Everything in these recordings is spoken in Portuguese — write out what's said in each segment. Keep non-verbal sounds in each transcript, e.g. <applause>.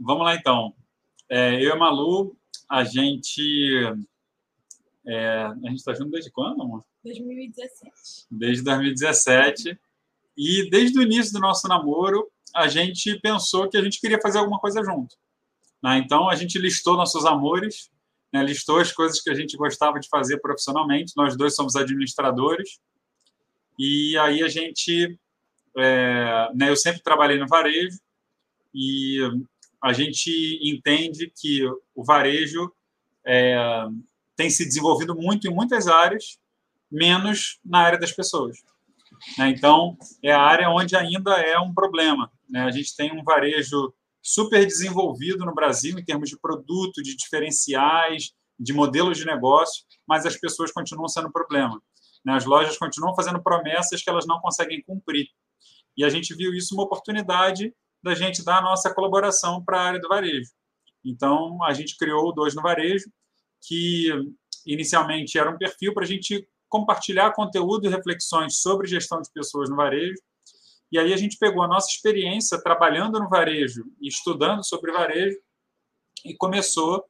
vamos lá, então. É, eu e a Malu, a gente. É, a gente está junto desde quando, amor? 2017. Desde 2017. E desde o início do nosso namoro, a gente pensou que a gente queria fazer alguma coisa junto. Né? Então, a gente listou nossos amores, né? listou as coisas que a gente gostava de fazer profissionalmente. Nós dois somos administradores. E aí a gente. É, né? Eu sempre trabalhei no varejo e a gente entende que o varejo é, tem se desenvolvido muito em muitas áreas, menos na área das pessoas. Né? Então, é a área onde ainda é um problema. Né? A gente tem um varejo super desenvolvido no Brasil em termos de produto, de diferenciais, de modelos de negócio, mas as pessoas continuam sendo problema. Né? As lojas continuam fazendo promessas que elas não conseguem cumprir. E a gente viu isso uma oportunidade da gente dar a nossa colaboração para a área do varejo. Então, a gente criou o Dois no Varejo, que inicialmente era um perfil para a gente compartilhar conteúdo e reflexões sobre gestão de pessoas no varejo. E aí a gente pegou a nossa experiência trabalhando no varejo e estudando sobre varejo e começou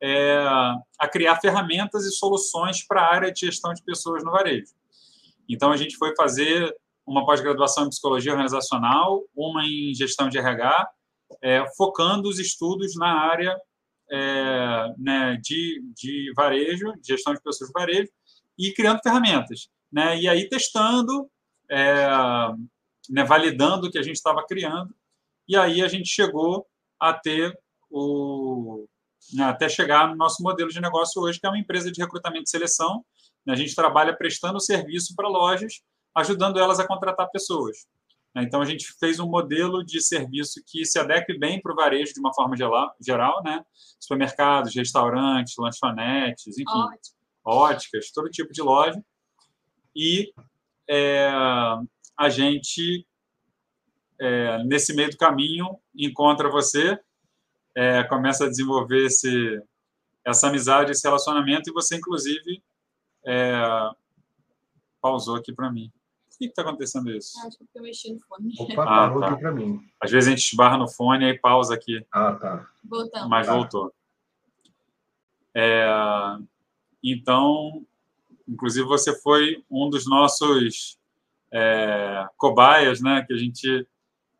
é, a criar ferramentas e soluções para a área de gestão de pessoas no varejo. Então a gente foi fazer uma pós-graduação em psicologia organizacional, uma em gestão de RH, é, focando os estudos na área é, né, de, de varejo, de gestão de pessoas de varejo, e criando ferramentas. Né? E aí testando, é, né, validando o que a gente estava criando, e aí a gente chegou a ter o. Né, até chegar no nosso modelo de negócio hoje, que é uma empresa de recrutamento e seleção. Né? A gente trabalha prestando serviço para lojas ajudando elas a contratar pessoas. Então, a gente fez um modelo de serviço que se adeque bem para o varejo de uma forma geral, né? Supermercados, restaurantes, lanchonetes, enfim, Ótimo. óticas, todo tipo de loja. E é, a gente, é, nesse meio do caminho, encontra você, é, começa a desenvolver esse, essa amizade, esse relacionamento, e você, inclusive, é, pausou aqui para mim. Por que está acontecendo isso? Acho que eu mexi no fone. Opa, ah, parou tá. aqui para mim. Às vezes a gente esbarra no fone e pausa aqui. Ah, tá. Voltamos. Mas tá. voltou. É, então, inclusive você foi um dos nossos é, cobaias, né? Que a gente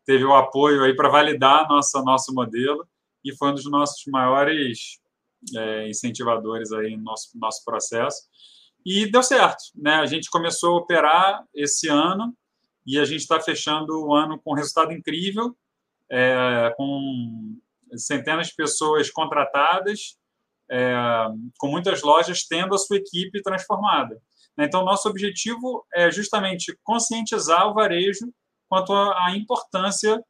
teve o apoio aí para validar nossa nosso modelo e foi um dos nossos maiores é, incentivadores aí no nosso nosso processo. E deu certo, né? A gente começou a operar esse ano e a gente está fechando o ano com resultado incrível, é, com centenas de pessoas contratadas, é, com muitas lojas tendo a sua equipe transformada. Então, nosso objetivo é justamente conscientizar o varejo quanto à importância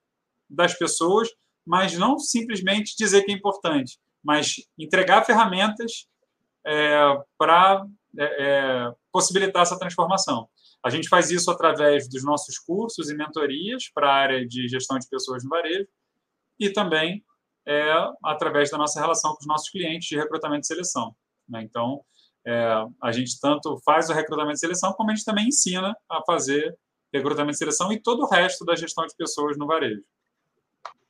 das pessoas, mas não simplesmente dizer que é importante, mas entregar ferramentas é, para é, é, possibilitar essa transformação. A gente faz isso através dos nossos cursos e mentorias para a área de gestão de pessoas no varejo e também é, através da nossa relação com os nossos clientes de recrutamento e seleção. Né? Então, é, a gente tanto faz o recrutamento e seleção, como a gente também ensina a fazer recrutamento e seleção e todo o resto da gestão de pessoas no varejo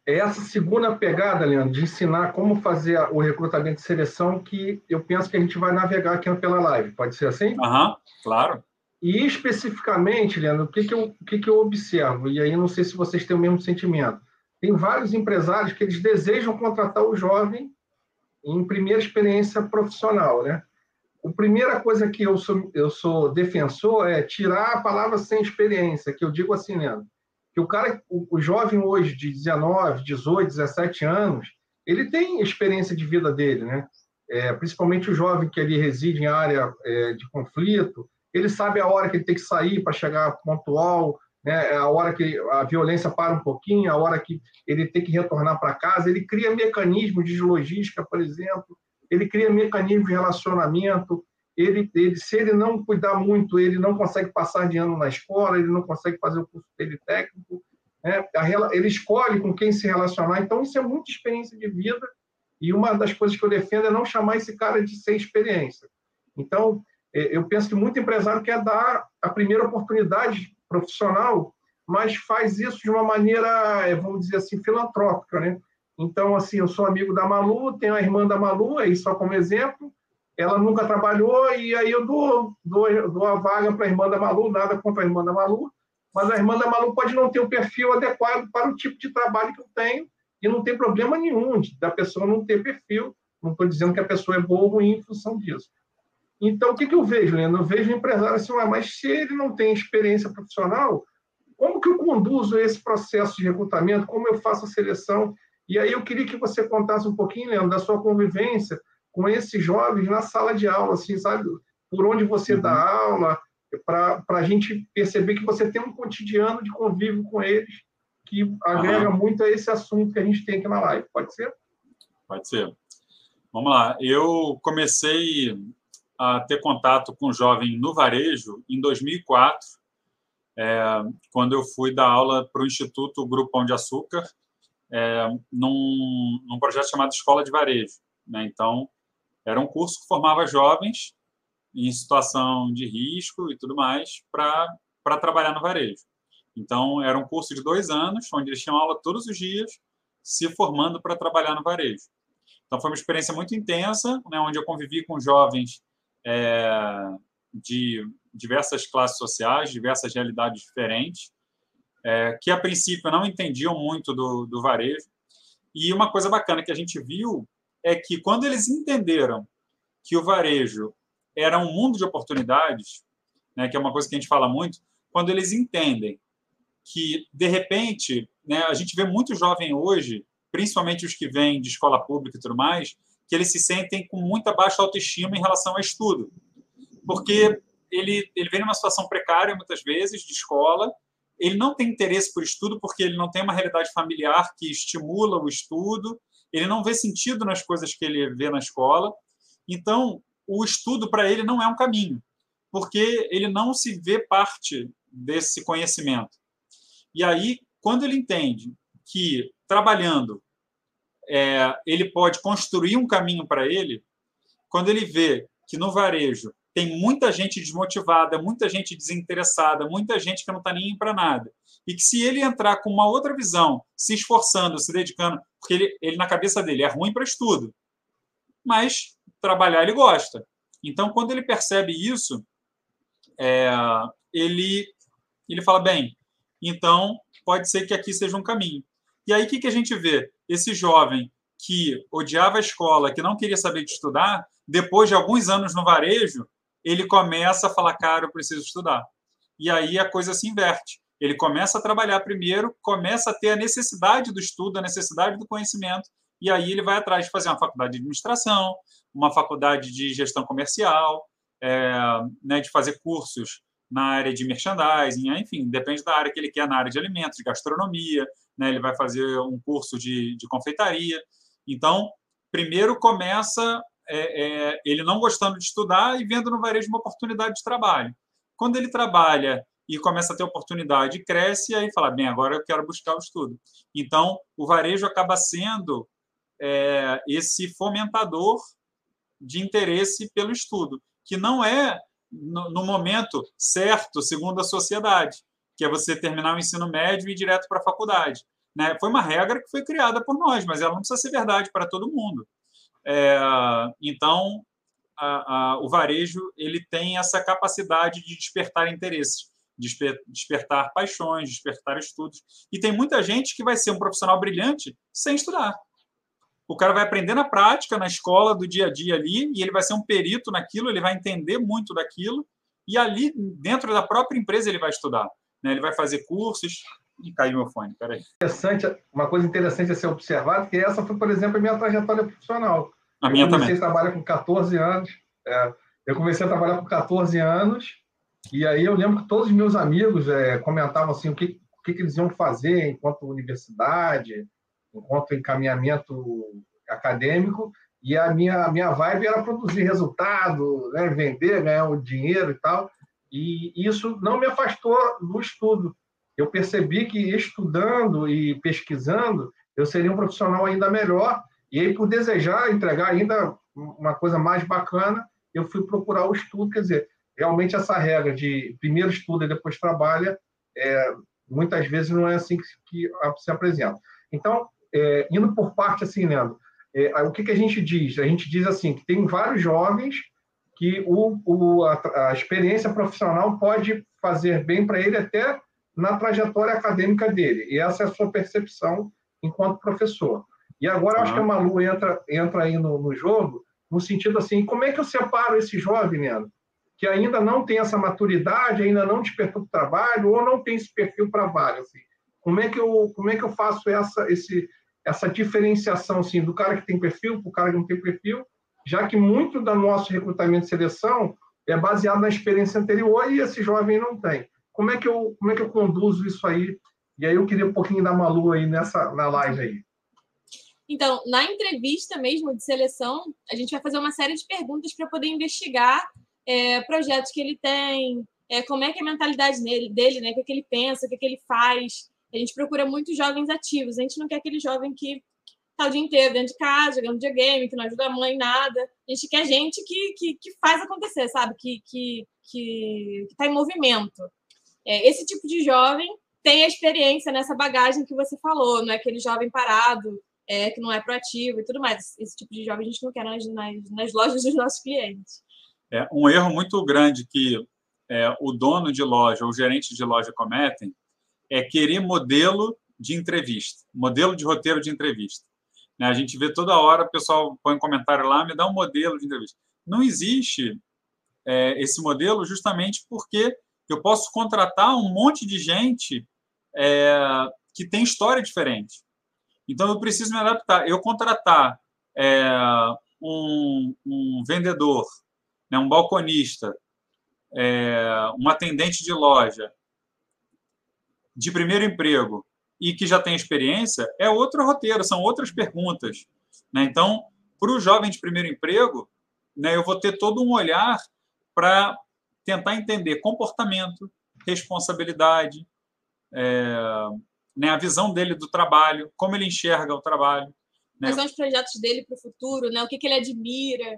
essa segunda pegada, Leandro, de ensinar como fazer o recrutamento de seleção que eu penso que a gente vai navegar aqui pela live. Pode ser assim? Aham, uhum, claro. E especificamente, Leandro, o que, que, eu, o que, que eu observo? E aí não sei se vocês têm o mesmo sentimento. Tem vários empresários que eles desejam contratar o jovem em primeira experiência profissional, né? A primeira coisa que eu sou, eu sou defensor é tirar a palavra sem experiência, que eu digo assim, Leandro que o cara, o, o jovem hoje de 19, 18, 17 anos, ele tem experiência de vida dele, né? É, principalmente o jovem que ali reside em área é, de conflito, ele sabe a hora que ele tem que sair para chegar pontual, né? a hora que a violência para um pouquinho, a hora que ele tem que retornar para casa, ele cria mecanismos de logística, por exemplo, ele cria mecanismos de relacionamento, ele, ele, se ele não cuidar muito, ele não consegue passar de ano na escola, ele não consegue fazer o curso dele técnico, né? ele escolhe com quem se relacionar. Então, isso é muita experiência de vida, e uma das coisas que eu defendo é não chamar esse cara de sem experiência. Então, é, eu penso que muito empresário quer dar a primeira oportunidade profissional, mas faz isso de uma maneira, é, vamos dizer assim, filantrópica, né? Então, assim, eu sou amigo da Malu, tenho a irmã da Malu, aí só como exemplo, ela nunca trabalhou, e aí eu dou, dou, dou a vaga para a irmã da Malu, nada contra a irmã da Malu, mas a irmã da Malu pode não ter o perfil adequado para o tipo de trabalho que eu tenho, e não tem problema nenhum da pessoa não ter perfil, não estou dizendo que a pessoa é boa ou ruim em função disso. Então, o que, que eu vejo, Leandro? Eu vejo o empresário assim, mas se ele não tem experiência profissional, como que eu conduzo esse processo de recrutamento? Como eu faço a seleção? E aí eu queria que você contasse um pouquinho, Leandro, da sua convivência com esses jovens na sala de aula, assim, sabe? Por onde você dá uhum. aula, para a gente perceber que você tem um cotidiano de convívio com eles que agrega uhum. muito a esse assunto que a gente tem aqui na live. Pode ser? Pode ser. Vamos lá. Eu comecei a ter contato com jovem no varejo em 2004, é, quando eu fui dar aula para o Instituto Grupo Pão de Açúcar, é, num, num, projeto chamado Escola de Varejo. Né? Então, era um curso que formava jovens em situação de risco e tudo mais para trabalhar no varejo. Então, era um curso de dois anos, onde eles tinham aula todos os dias, se formando para trabalhar no varejo. Então, foi uma experiência muito intensa, né, onde eu convivi com jovens é, de diversas classes sociais, diversas realidades diferentes, é, que a princípio não entendiam muito do, do varejo. E uma coisa bacana que a gente viu é que quando eles entenderam que o varejo era um mundo de oportunidades, né, que é uma coisa que a gente fala muito, quando eles entendem que, de repente, né, a gente vê muito jovem hoje, principalmente os que vêm de escola pública e tudo mais, que eles se sentem com muita baixa autoestima em relação ao estudo. Porque ele, ele vem numa situação precária, muitas vezes, de escola, ele não tem interesse por estudo porque ele não tem uma realidade familiar que estimula o estudo, ele não vê sentido nas coisas que ele vê na escola. Então, o estudo para ele não é um caminho, porque ele não se vê parte desse conhecimento. E aí, quando ele entende que trabalhando é, ele pode construir um caminho para ele, quando ele vê que no varejo tem muita gente desmotivada, muita gente desinteressada, muita gente que não está nem para nada. E que se ele entrar com uma outra visão, se esforçando, se dedicando, porque ele, ele na cabeça dele é ruim para estudo, mas trabalhar ele gosta. Então, quando ele percebe isso, é, ele, ele fala: bem, então pode ser que aqui seja um caminho. E aí, o que, que a gente vê? Esse jovem que odiava a escola, que não queria saber de estudar, depois de alguns anos no varejo, ele começa a falar, cara, eu preciso estudar. E aí a coisa se inverte. Ele começa a trabalhar primeiro, começa a ter a necessidade do estudo, a necessidade do conhecimento, e aí ele vai atrás de fazer uma faculdade de administração, uma faculdade de gestão comercial, é, né, de fazer cursos na área de merchandising, enfim, depende da área que ele quer, na área de alimentos, de gastronomia, né, ele vai fazer um curso de, de confeitaria. Então, primeiro começa é, é, ele não gostando de estudar e vendo no varejo uma oportunidade de trabalho. Quando ele trabalha e começa a ter oportunidade, cresce, aí fala, bem, agora eu quero buscar o estudo. Então, o varejo acaba sendo é, esse fomentador de interesse pelo estudo, que não é no, no, momento certo, segundo a sociedade, que é você terminar o ensino médio e ir direto para a faculdade. Né? Foi uma regra que foi criada por nós, mas ela não precisa ser verdade para todo mundo. É, então, a, a, o varejo ele tem essa capacidade de despertar interesses, desper, despertar paixões, despertar estudos. E tem muita gente que vai ser um profissional brilhante sem estudar. O cara vai aprender na prática, na escola, do dia a dia ali, e ele vai ser um perito naquilo, ele vai entender muito daquilo, e ali, dentro da própria empresa, ele vai estudar. Né? Ele vai fazer cursos. E caiu meu fone, peraí. Interessante, uma coisa interessante a ser observado, que essa foi, por exemplo, a minha trajetória profissional. A minha eu comecei também. a trabalhar com 14 anos. É, eu comecei a trabalhar com 14 anos, e aí eu lembro que todos os meus amigos é, comentavam assim, o que, o que, que eles iam fazer enquanto universidade, enquanto encaminhamento acadêmico, e a minha, a minha vibe era produzir resultado, né, vender, ganhar o dinheiro e tal, e isso não me afastou do estudo. Eu percebi que estudando e pesquisando, eu seria um profissional ainda melhor, e aí, por desejar entregar ainda uma coisa mais bacana, eu fui procurar o estudo, quer dizer, realmente essa regra de primeiro estuda e depois trabalha, é, muitas vezes não é assim que, se apresenta. Então, é, indo por parte, assim, Leandro, é, o que, que a gente diz? A gente diz assim que tem vários jovens que o, o a, a, experiência profissional pode fazer bem para ele até na trajetória acadêmica dele. E essa é a sua percepção enquanto professor. E agora, acho que a Malu entra, entra aí no, no, jogo, no sentido assim, como é que eu separo esse jovem, Leandro, que ainda não tem essa maturidade, ainda não despertou para o trabalho, ou não tem esse perfil para vaga, assim? Como é que eu, como é que eu faço essa, esse, essa diferenciação assim, do cara que tem perfil para o cara que não tem perfil, já que muito do nosso recrutamento e seleção é baseado na experiência anterior e esse jovem não tem. Como é que eu, como é que eu conduzo isso aí? E aí eu queria um pouquinho da Malu aí nessa na live aí. Então, na entrevista mesmo de seleção, a gente vai fazer uma série de perguntas para poder investigar é, projetos que ele tem, é, como é que é a mentalidade dele, dele né? o que, é que ele pensa, o que, é que ele faz. A gente procura muitos jovens ativos. A gente não quer aquele jovem que está o dia inteiro dentro de casa, jogando videogame, que não ajuda a mãe em nada. A gente quer gente que, que, que faz acontecer, sabe? Que está que, que, que tá em movimento. É, esse tipo de jovem tem a experiência nessa bagagem que você falou, não é aquele jovem parado, é, que não é proativo e tudo mais. Esse tipo de jovem a gente não quer nas, nas, nas lojas dos nossos clientes. É, um erro muito grande que é, o dono de loja ou gerente de loja cometem é querer modelo de entrevista, modelo de roteiro de entrevista. Né? A gente vê toda hora, o pessoal põe um comentário lá, me dá um modelo de entrevista. Não existe é, esse modelo justamente porque eu posso contratar um monte de gente é, que tem história diferente. Então, eu preciso me adaptar. Eu contratar é, um, um, vendedor, né, um balconista, é, um atendente de loja, de primeiro emprego e que já tem experiência, é outro roteiro, são outras perguntas. Né? Então, para o jovem de primeiro emprego, né, eu vou ter todo um olhar para tentar entender comportamento, responsabilidade, é, né, a visão dele do trabalho, como ele enxerga o trabalho. Né? Quais são os projetos dele para o futuro, né? o que, que ele admira.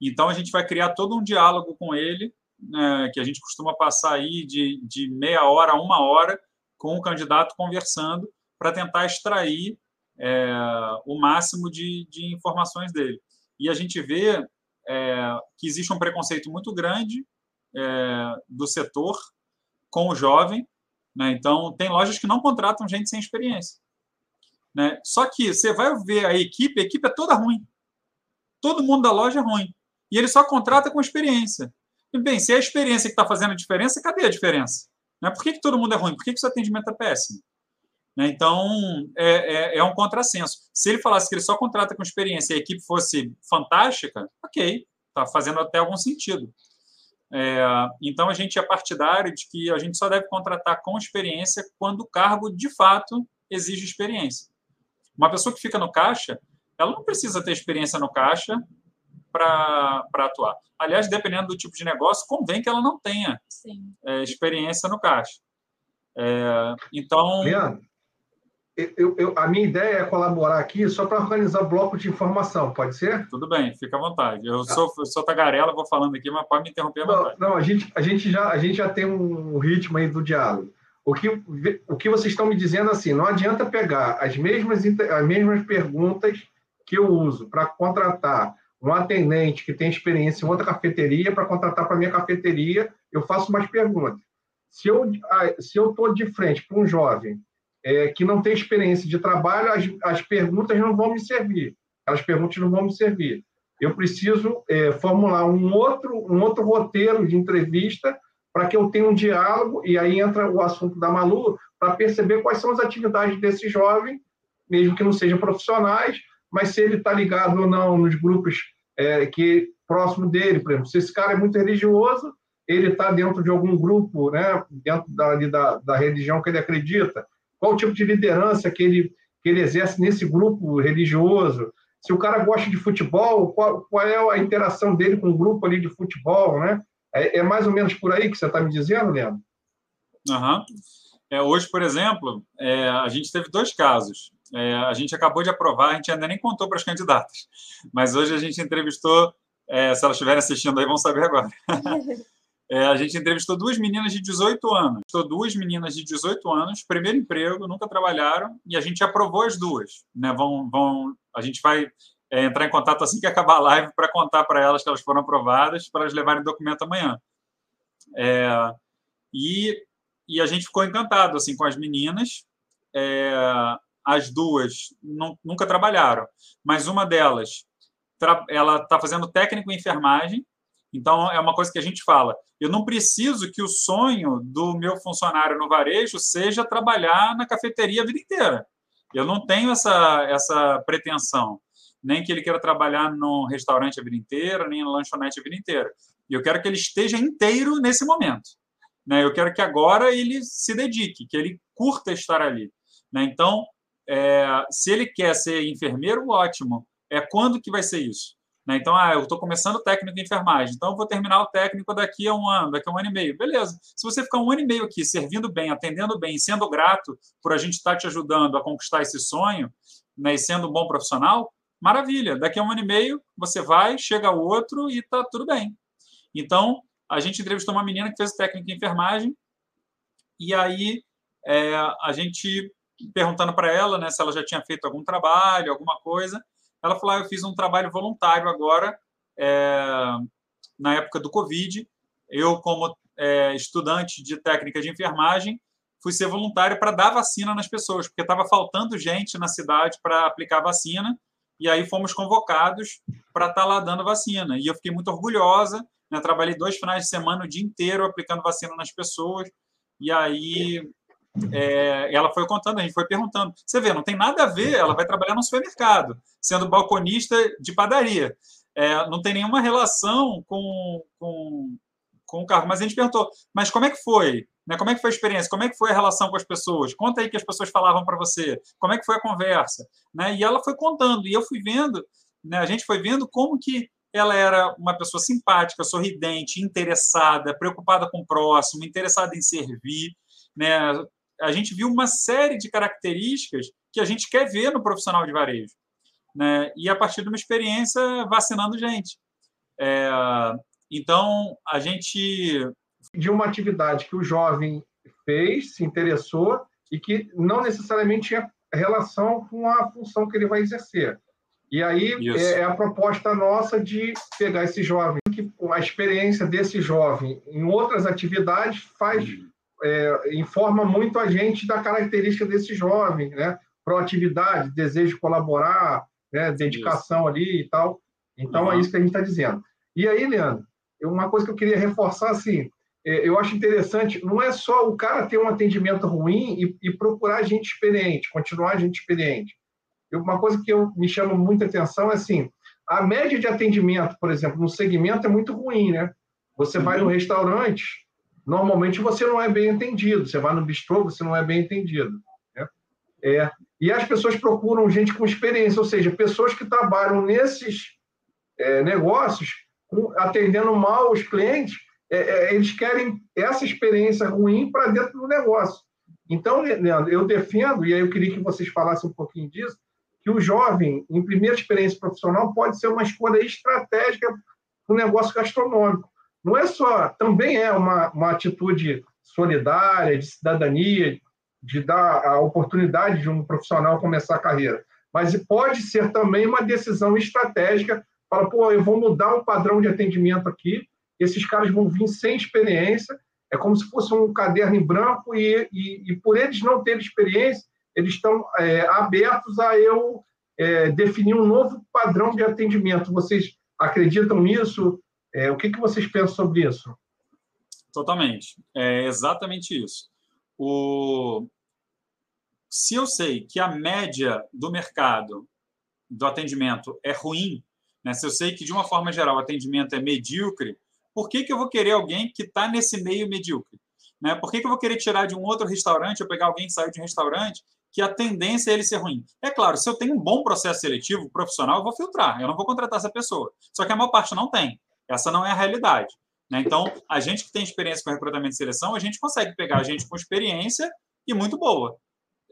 Então, a gente vai criar todo um diálogo com ele né, que a gente costuma passar aí de, de meia hora a uma hora com o candidato conversando para tentar extrair é, o máximo de, de, informações dele. E a gente vê é, que existe um preconceito muito grande é, do setor com o jovem. Né? Então, tem lojas que não contratam gente sem experiência. Né? Só que você vai ver a equipe, a equipe é toda ruim. Todo mundo da loja é ruim. E ele só contrata com experiência. Bem, se é a experiência que está fazendo a diferença, cadê a diferença? Né? Por que, que todo mundo é ruim? Por que, que o seu atendimento é péssimo? Né? Então, é, é, é, um contrassenso. Se ele falasse que ele só contrata com experiência e a equipe fosse fantástica, ok, está fazendo até algum sentido. É, então, a gente é partidário de que a gente só deve contratar com experiência quando o cargo, de fato, exige experiência. Uma pessoa que fica no caixa, ela não precisa ter experiência no caixa para atuar. Aliás, dependendo do tipo de negócio, convém que ela não tenha é, experiência no caixa. É, então. Leandro, eu, eu, a minha ideia é colaborar aqui só para organizar bloco de informação, pode ser? Tudo bem, fica à vontade. Eu, tá. sou, eu sou tagarela, vou falando aqui, mas pode me interromper à vontade. Não, não a, gente, a, gente já, a gente já tem um ritmo aí do diálogo. O que, o que vocês estão me dizendo assim, não adianta pegar as mesmas, as mesmas perguntas que eu uso para contratar um atendente que tem experiência em outra cafeteria para contratar para minha cafeteria, eu faço umas perguntas. Se eu se eu estou de frente para um jovem é, que não tem experiência de trabalho, as, as perguntas não vão me servir. As perguntas não vão me servir. Eu preciso é, formular um outro um outro roteiro de entrevista para que eu tenha um diálogo e aí entra o assunto da Malu para perceber quais são as atividades desse jovem, mesmo que não sejam profissionais, mas se ele está ligado ou não nos grupos é, que próximo dele, por exemplo, se esse cara é muito religioso, ele está dentro de algum grupo, né, dentro da, da, da, religião que ele acredita, qual o tipo de liderança que ele, que ele exerce nesse grupo religioso, se o cara gosta de futebol, qual, qual é a interação dele com o grupo ali de futebol, né? É, é mais ou menos por aí que você está me dizendo, Leandro? Uhum. É, hoje, por exemplo, é, a gente teve dois casos. É, a gente acabou de aprovar, a gente ainda nem contou para as candidatas, mas hoje a gente entrevistou, é, se elas estiverem assistindo aí, vão saber agora. <laughs> É, a gente entrevistou duas meninas de 18 anos. Entrevistou duas meninas de 18 anos, primeiro emprego, nunca trabalharam, e a gente aprovou as duas. Né? Vão, vão, a gente vai é, entrar em contato assim que acabar a live para contar para elas que elas foram aprovadas, para elas levarem o documento amanhã. É, e, e a gente ficou encantado assim com as meninas. As duas não, nunca trabalharam, mas uma delas ela está fazendo técnico em enfermagem então, é uma coisa que a gente fala. Eu não preciso que o sonho do meu funcionário no varejo seja trabalhar na cafeteria a vida inteira. Eu não tenho essa, essa pretensão. Nem que ele queira trabalhar no restaurante a vida inteira, nem na lanchonete a vida inteira. Eu quero que ele esteja inteiro nesse momento. Né? Eu quero que agora ele se dedique, que ele curta estar ali. Né? Então, é, se ele quer ser enfermeiro, ótimo. É quando que vai ser isso? Né? Então, ah, eu estou começando o técnico de enfermagem, então eu vou terminar o técnico daqui a um ano, daqui a um ano e meio. Beleza. Se você ficar um ano e meio aqui servindo bem, atendendo bem, sendo grato por a gente estar tá te ajudando a conquistar esse sonho, né, e sendo um bom profissional, maravilha. Daqui a um ano e meio, você vai, chega outro e está tudo bem. Então, a gente entrevistou uma menina que fez o técnico de enfermagem, e aí é, a gente perguntando para ela né, se ela já tinha feito algum trabalho, alguma coisa, ela falou: ah, eu fiz um trabalho voluntário agora, é, na época do Covid. Eu, como é, estudante de técnica de enfermagem, fui ser voluntário para dar vacina nas pessoas, porque estava faltando gente na cidade para aplicar vacina. E aí fomos convocados para estar tá lá dando vacina. E eu fiquei muito orgulhosa. Né? Trabalhei dois finais de semana, o dia inteiro, aplicando vacina nas pessoas. E aí é, ela foi contando, a gente foi perguntando. Você vê, não tem nada a ver, ela vai trabalhar no supermercado, sendo balconista de padaria. É, não tem nenhuma relação com, com, com o carro. Mas a gente perguntou, mas como é que foi? Né? Como é que foi a experiência? Como é que foi a relação com as pessoas? Conta aí que as pessoas falavam para você. Como é que foi a conversa? Né? E ela foi contando, e eu fui vendo, né? a gente foi vendo como que ela era uma pessoa simpática, sorridente, interessada, preocupada com o próximo, interessada em servir, né? A gente viu uma série de características que a gente quer ver no profissional de varejo. Né? E a partir de uma experiência vacinando gente. É, então, a gente. De uma atividade que o jovem fez, se interessou e que não necessariamente tinha relação com a função que ele vai exercer. E aí é, é a proposta nossa de pegar esse jovem, que a experiência desse jovem em outras atividades faz uhum é, informa muito a gente da característica desse jovem, né? Proatividade, desejo de colaborar, né? dedicação isso. ali e tal. Então, uhum. é isso que a gente está dizendo. E aí, Leandro, uma coisa que eu queria reforçar, assim, é, eu acho interessante, não é só o cara ter um atendimento ruim e, e procurar gente experiente, continuar gente experiente. Uma coisa que eu, me chama muita atenção é assim, a média de atendimento, por exemplo, no segmento é muito ruim, né? Você uhum. vai no restaurante, normalmente você não é bem entendido. Você vai no bistrô, você não é bem entendido. Né? É, e as pessoas procuram gente com experiência, ou seja, pessoas que trabalham nesses é, negócios, atendendo mal os clientes, é, é, eles querem essa experiência ruim para dentro do negócio. Então, Leandro, eu defendo, e aí eu queria que vocês falassem um pouquinho disso, que o jovem, em primeira experiência profissional, pode ser uma escolha estratégica para o negócio gastronômico não é só, também é uma, uma atitude solidária, de cidadania, de dar a oportunidade de um profissional começar a carreira, mas pode ser também uma decisão estratégica, fala, pô, eu vou mudar o padrão de atendimento aqui, esses caras vão vir sem experiência, é como se fosse um caderno em branco e, e, e por eles não terem experiência, eles estão é, abertos a eu é, definir um novo padrão de atendimento. Vocês acreditam nisso? É, o que, que vocês pensam sobre isso? Totalmente. É exatamente isso. O... Se eu sei que a média do mercado do atendimento é ruim, né? se eu sei que, de uma forma geral, o atendimento é medíocre, por que, que eu vou querer alguém que está nesse meio medíocre? Né? Por que, que eu vou querer tirar de um outro restaurante ou pegar alguém que saiu de um restaurante que a tendência é ele ser ruim? É claro, se eu tenho um bom processo seletivo profissional, eu vou filtrar, eu não vou contratar essa pessoa. Só que a maior parte não tem. Essa não é a realidade. Né? Então, a gente que tem experiência com recrutamento e seleção, a gente consegue pegar a gente com experiência e muito boa.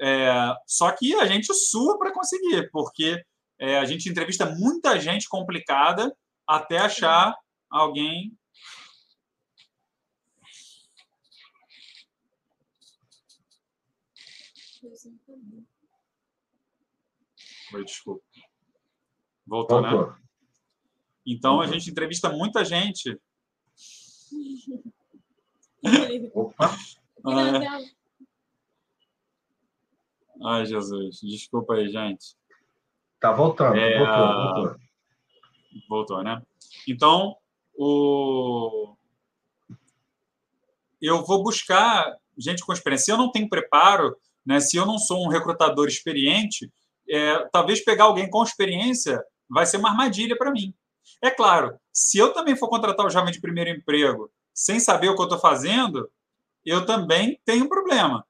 É, só que a gente sua para conseguir, porque é, a gente entrevista muita gente complicada até achar alguém. Oi, desculpa. Voltou, né? Voltou. né? Então a gente entrevista muita gente. Opa, <laughs> Ah, é. Ai, Jesus. Desculpa aí, gente. tá voltando. É, Voltou, a- voltou. Voltou, né? Então, o... eu vou buscar gente com experiência. Se eu não tenho preparo, né, se eu não sou um recrutador experiente, é, talvez pegar alguém com experiência vai ser uma armadilha para mim. É claro, se eu também for contratar o jovem de primeiro emprego sem saber o que eu estou fazendo, eu também tenho um problema.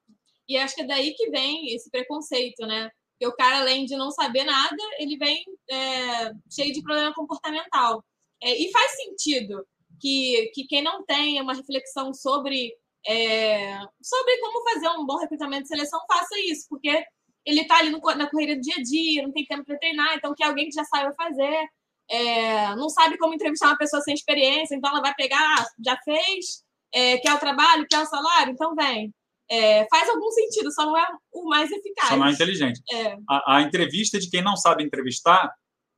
E acho que é daí que vem esse preconceito, né? Porque o cara, além de não saber nada, ele vem é, cheio de problema comportamental. É, e faz sentido que, que quem não tem uma reflexão sobre, é, sobre como fazer um bom recrutamento de seleção faça isso, porque ele está ali no, na correria do dia a dia, não tem tempo para treinar, então que alguém que já saiba fazer. É, não sabe como entrevistar uma pessoa sem experiência, então ela vai pegar, ah, já fez, é, quer o trabalho, quer o salário, então vem. É, faz algum sentido, só não é o mais eficaz. Só não é inteligente. É, A, a entrevista de quem não sabe entrevistar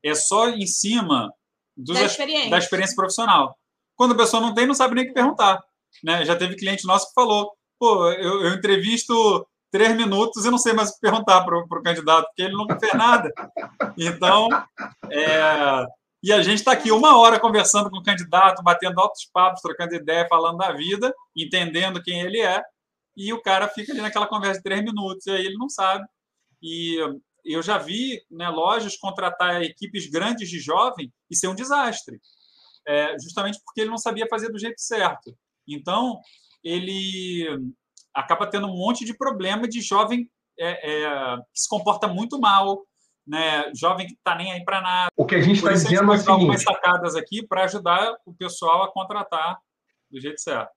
é só em cima dos da experiência. da experiência profissional. Quando a pessoa não tem, não sabe nem o que perguntar. Né? Já teve cliente nosso que falou: pô, eu, eu entrevisto três minutos e não sei mais o que perguntar para o candidato, porque ele nunca fez nada. Então, é, e a gente está aqui uma hora conversando com o candidato, batendo altos papos, trocando ideia, falando da vida, entendendo quem ele é, e o cara fica ali naquela conversa de três minutos, e aí ele não sabe. E eu já vi né, lojas contratar equipes grandes de jovem e ser um desastre, é, justamente porque ele não sabia fazer do jeito certo. Então, ele acaba tendo um monte de problema de jovem é, é, que se comporta muito mal, né? jovem que está nem aí para nada. O que a gente está dizendo é o dar algumas seguinte: sacadas aqui para ajudar o pessoal a contratar do jeito certo.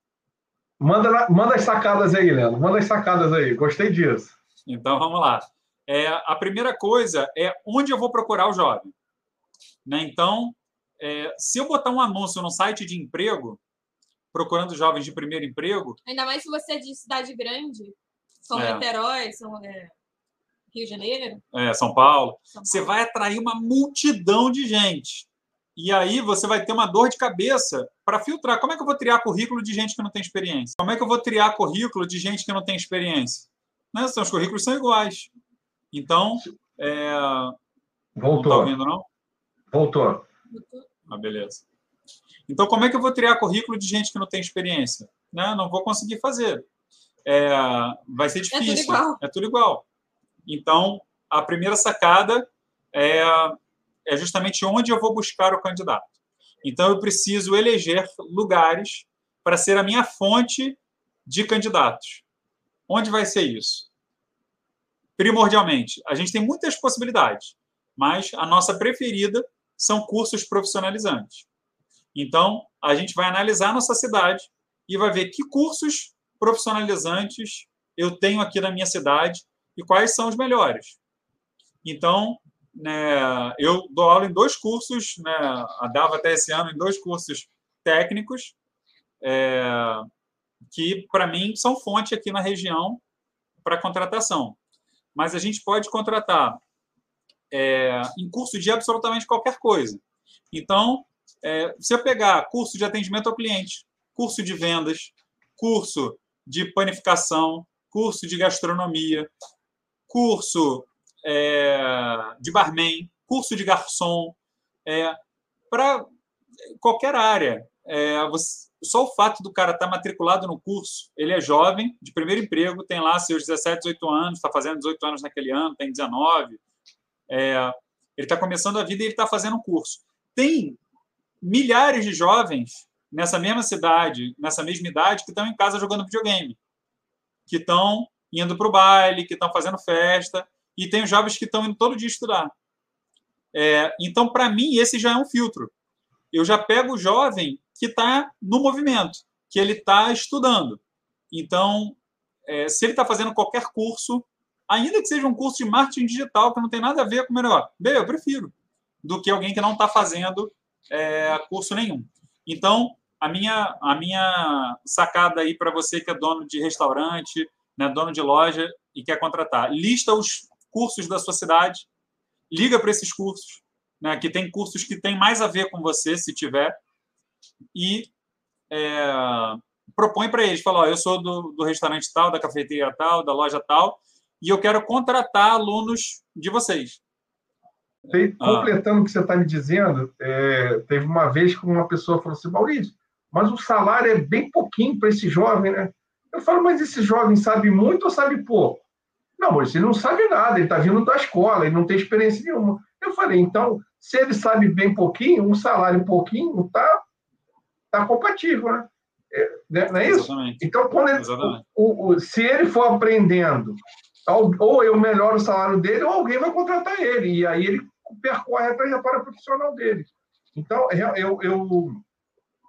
manda, manda as sacadas aí, Leandro. Manda as sacadas aí. Gostei disso. Então, vamos lá. É, a primeira coisa é onde eu vou procurar o jovem. Né? Então, é, se eu botar um anúncio no site de emprego, procurando jovens de primeiro emprego, Ainda mais se você é de cidade grande, São É. Niterói, São é, Rio de Janeiro. é, São Paulo, São você Paulo. vai atrair uma multidão de gente. E aí você vai ter uma dor de cabeça para filtrar. Como é que eu vou triar currículo de gente que não tem experiência? Como é que eu vou triar currículo de gente que não tem experiência? Né? São- Os currículos são iguais. Então, é... não está Voltou. ouvindo, não? Voltou. Ah, beleza. Então, como é que eu vou criar currículo de gente que não tem experiência? Né? Não vou conseguir fazer. É, vai ser tudo difícil. igual. É tudo igual. Então, a primeira sacada é, é justamente onde eu vou buscar o candidato. Então, eu preciso eleger lugares para ser a minha fonte de candidatos. Onde vai ser isso? Primordialmente, a gente tem muitas possibilidades, mas a nossa preferida são cursos profissionalizantes. Então, a gente vai analisar a nossa cidade e vai ver que cursos profissionalizantes eu tenho aqui na minha cidade e quais são os melhores. Então, né, eu dou aula em dois cursos, né, dava até esse ano em dois cursos técnicos, é, que para mim são fonte aqui na região para contratação. Mas a gente pode contratar é, em curso de absolutamente qualquer coisa. Então, é, se eu pegar curso de atendimento ao cliente, curso de vendas, curso de panificação, curso de gastronomia, curso é, de barman, curso de garçom, é, para qualquer área. É, você- só o fato do cara estar matriculado no curso, ele é jovem, de primeiro emprego, tem lá seus 17, 18 anos, está fazendo 18 anos naquele ano, tem 19, é, ele está começando a vida e ele está fazendo um curso. Tem milhares de jovens nessa mesma cidade, nessa mesma idade, que estão em casa jogando videogame, que estão indo para o baile, que estão fazendo festa, e tem os jovens que estão indo todo dia estudar. É, então, para mim, esse já é um filtro. Eu já pego o jovem que está no movimento, que ele está estudando. Então, é, se ele está fazendo qualquer curso, ainda que seja um curso de marketing digital, que não tem nada a ver com o negócio, bem, eu prefiro, do que alguém que não está fazendo é, curso nenhum. Então, a minha, a minha sacada aí para você que é dono de restaurante, né, dono de loja e quer contratar. Lista os cursos da sua cidade, liga para esses cursos, né, que tem cursos que têm mais a ver com você, se tiver, e é, propõe para eles, fala, ó, eu sou do, do restaurante tal, da cafeteria tal, da loja tal, e eu quero contratar alunos de vocês. Ah. Completando o que você está me dizendo, é, teve uma vez que uma pessoa falou assim, Maurício, mas o salário é bem pouquinho para esse jovem, né? Eu falo, mas esse jovem sabe muito ou sabe pouco? Não, mas ele não sabe nada, ele está vindo da escola, ele não tem experiência nenhuma. Eu falei, então, se ele sabe bem pouquinho, um salário pouquinho, está tá compatível, né? É, né? não é isso? Exatamente. Então, quando ele, o, o, se ele for aprendendo, ou eu melhoro o salário dele, ou alguém vai contratar ele, e aí ele percorre a trajetória profissional dele. Então, eu, eu,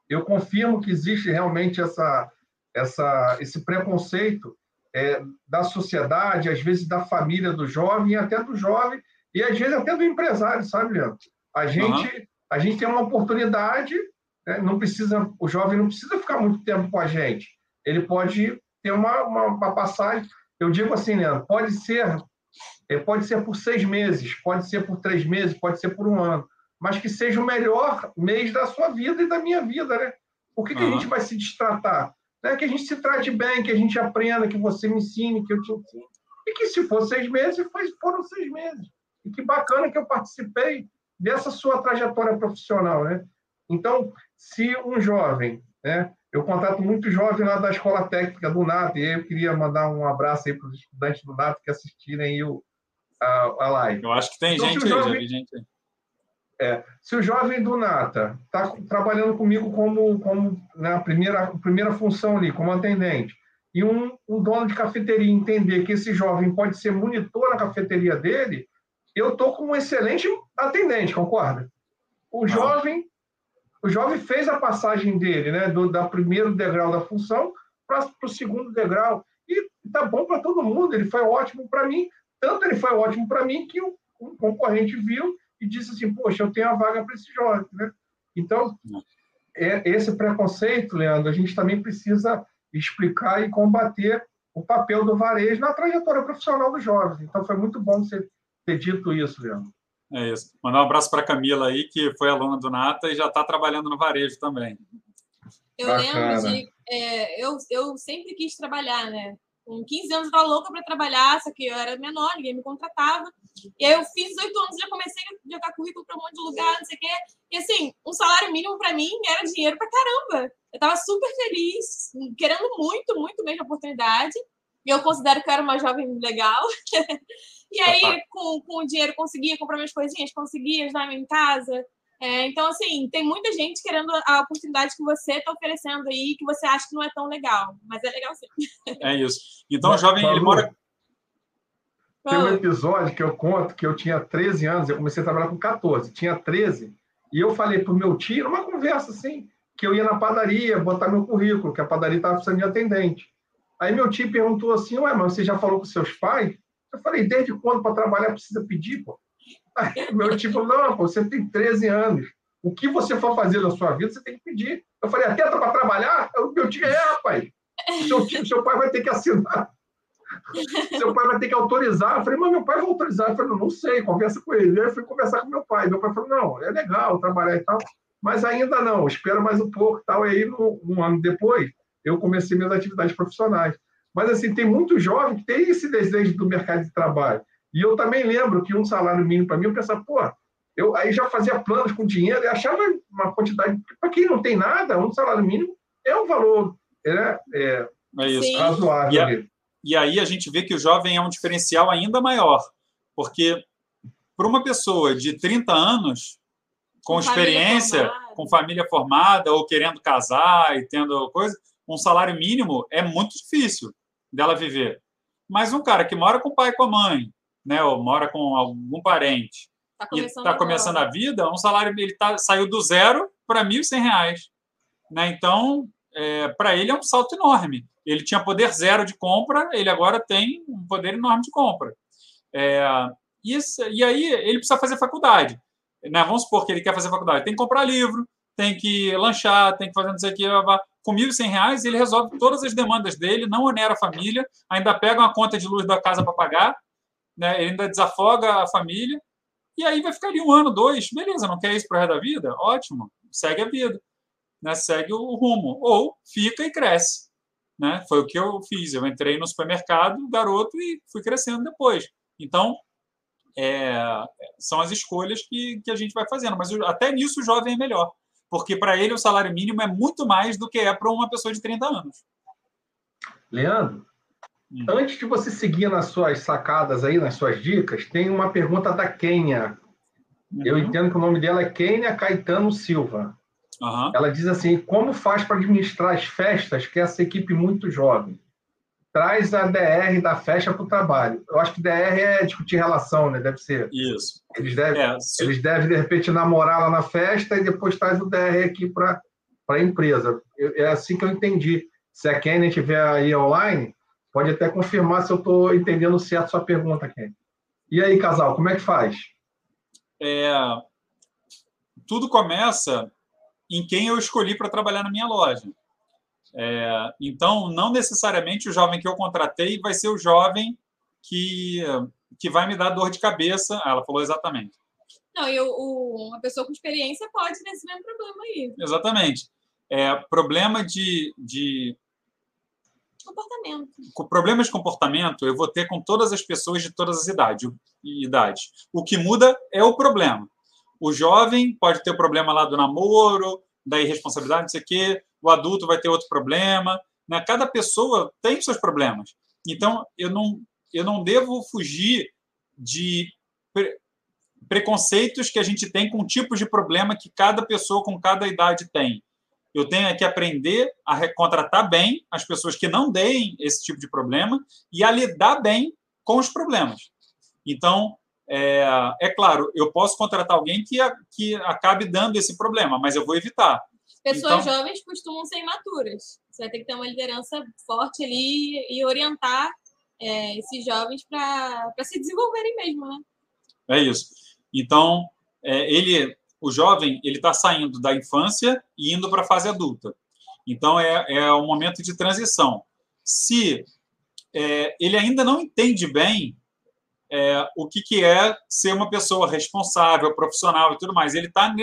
eu confirmo que existe realmente essa, essa, esse preconceito é, da sociedade, às vezes da família do jovem, até do jovem, e às vezes até do empresário, sabe, Leandro? A gente, uhum. a gente tem uma oportunidade, né? não precisa, o jovem não precisa ficar muito tempo com a gente. Ele pode ter uma, uma, uma passagem. Eu digo assim, Leandro, pode ser, é, pode ser por seis meses, pode ser por três meses, pode ser por um ano, mas que seja o melhor mês da sua vida e da minha vida, né? Por que, uhum. que a gente vai se destratar? Né? Que a gente se trate bem, que a gente aprenda, que você me ensine, que eu te ensine. E que se for seis meses, foram seis meses. E que bacana que eu participei dessa sua trajetória profissional, né? Então, se um jovem, né? Eu contato muito jovem lá da Escola Técnica do NATO, e eu queria mandar um abraço aí para os estudantes do NATO que assistirem o, a, a live. Eu acho que tem então, gente aí, jovem, já vi gente aí. É, se o jovem do Nata está trabalhando comigo como, como na né, primeira, primeira função ali, como atendente, e um, um, dono de cafeteria entender que esse jovem pode ser monitor na cafeteria dele, eu estou com um excelente atendente, concorda? O jovem, o jovem fez a passagem dele, né, do da primeiro degrau da função para o segundo degrau e tá bom para todo mundo. Ele foi ótimo para mim, tanto ele foi ótimo para mim que o, um concorrente viu e disse assim, poxa, eu tenho a vaga para esse jovem, né? Então, é, esse preconceito, Leandro, a gente também precisa explicar e combater o papel do varejo na trajetória profissional dos jovens. Então, foi muito bom você ter dito isso, Leandro. É isso. Mandar um abraço para a Camila aí, que foi aluna do Nata e já está trabalhando no varejo também. Eu Bacana. lembro de. É, eu, eu sempre quis trabalhar, né? Com 15 anos eu estava louca para trabalhar, só que eu era menor, ninguém me contratava. E aí eu fiz 18 anos, já comecei a jogar currículo para um monte de lugar, não sei o quê. E assim, um salário mínimo para mim era dinheiro para caramba. Eu estava super feliz, querendo muito, muito mesmo a oportunidade. E eu considero que eu era uma jovem legal. <laughs> e aí, com, com o dinheiro, conseguia comprar minhas coisinhas, conseguia ajudar em casa. É, então, assim, tem muita gente querendo a oportunidade que você está oferecendo aí, que você acha que não é tão legal, mas é legal sim. <laughs> É isso. Então, o jovem, ele mora. Tem um episódio que eu conto que eu tinha 13 anos, eu comecei a trabalhar com 14, tinha 13, e eu falei para o meu tio, numa conversa assim, que eu ia na padaria botar meu currículo, que a padaria estava precisando de atendente. Aí meu tio perguntou assim, ué, mas você já falou com seus pais? Eu falei, desde quando para trabalhar precisa pedir, pô? Aí meu tio não, você tem 13 anos. O que você for fazer na sua vida, você tem que pedir. Eu falei, até para trabalhar? O meu tio é, rapaz. Seu, tio, seu pai vai ter que assinar. Seu pai vai ter que autorizar. Eu falei, mas meu pai vai autorizar. Eu falei, não, sei, conversa com ele. Eu fui conversar com meu pai. Meu pai falou, não, é legal trabalhar e tal, mas ainda não, espera mais um pouco tal. E aí, um ano depois, eu comecei minhas atividades profissionais. Mas, assim, tem muito jovem que tem esse desejo do mercado de trabalho. E eu também lembro que um salário mínimo para mim, eu pensava, pô, eu aí já fazia planos com dinheiro e achava uma quantidade. Para quem não tem nada, um salário mínimo é um valor é, é, é razoável. E, a, e aí a gente vê que o jovem é um diferencial ainda maior, porque para uma pessoa de 30 anos, com, com experiência, família com família formada, ou querendo casar e tendo coisa, um salário mínimo é muito difícil dela viver. Mas um cara que mora com o pai e com a mãe, né, ou mora com algum parente tá e está começando a vida, um salário ele tá, saiu do zero para R$ 1.100. Né? Então, é, para ele é um salto enorme. Ele tinha poder zero de compra, ele agora tem um poder enorme de compra. É, isso, e aí ele precisa fazer faculdade. Né? Vamos supor que ele quer fazer faculdade. Tem que comprar livro, tem que lanchar, tem que fazer não sei o que. com R$ 1.100 ele resolve todas as demandas dele, não onera a família, ainda pega uma conta de luz da casa para pagar, né? ele ainda desafoga a família, e aí vai ficar ali um ano, dois, beleza, não quer isso para o resto da vida? Ótimo, segue a vida, né? segue o rumo. Ou fica e cresce. Né? Foi o que eu fiz. Eu entrei no supermercado, garoto, e fui crescendo depois. Então, é, são as escolhas que, que a gente vai fazendo. Mas até nisso o jovem é melhor. Porque para ele o salário mínimo é muito mais do que é para uma pessoa de 30 anos. Leandro, hum. antes de você seguir nas suas sacadas aí, nas suas dicas, tem uma pergunta da Kênia. Uhum. Eu entendo que o nome dela é Kênia Caetano Silva. Uhum. Ela diz assim: como faz para administrar as festas que essa equipe muito jovem? traz a DR da festa para o trabalho. Eu acho que DR é discutir relação, né? Deve ser. Isso. Eles devem, é, eles devem de repente, namorar lá na festa e depois traz o DR aqui para a empresa. É assim que eu entendi. Se a Kenny estiver aí online, pode até confirmar se eu estou entendendo certo a sua pergunta, Kenny. E aí, casal, como é que faz? É, tudo começa em quem eu escolhi para trabalhar na minha loja. É, então, não necessariamente o jovem que eu contratei vai ser o jovem que, que vai me dar dor de cabeça. Ela falou exatamente. Não, e o, uma pessoa com experiência pode ter esse mesmo problema aí. Exatamente. É, problema de, de. Comportamento. Problemas de comportamento eu vou ter com todas as pessoas de todas as idades. idades. O que muda é o problema. O jovem pode ter o problema lá do namoro, da irresponsabilidade, não sei o quê o adulto vai ter outro problema. Né? Cada pessoa tem seus problemas. Então, eu não, eu não devo fugir de pre preconceitos que a gente tem com tipos de problema que cada pessoa com cada idade tem. Eu tenho que aprender a contratar bem as pessoas que não deem esse tipo de problema e a lidar bem com os problemas. Então, é, é claro, eu posso contratar alguém que, a, que acabe dando esse problema, mas eu vou evitar. Pessoas então, jovens costumam ser imaturas. Você vai ter que ter uma liderança forte ali e orientar é, esses jovens para se desenvolverem mesmo, né? É isso. Então, é, ele, o jovem, ele está saindo da infância e indo para a fase adulta. Então, é, é um momento de transição. Se é, ele ainda não entende bem é, o que, que é ser uma pessoa responsável, profissional e tudo mais, ele está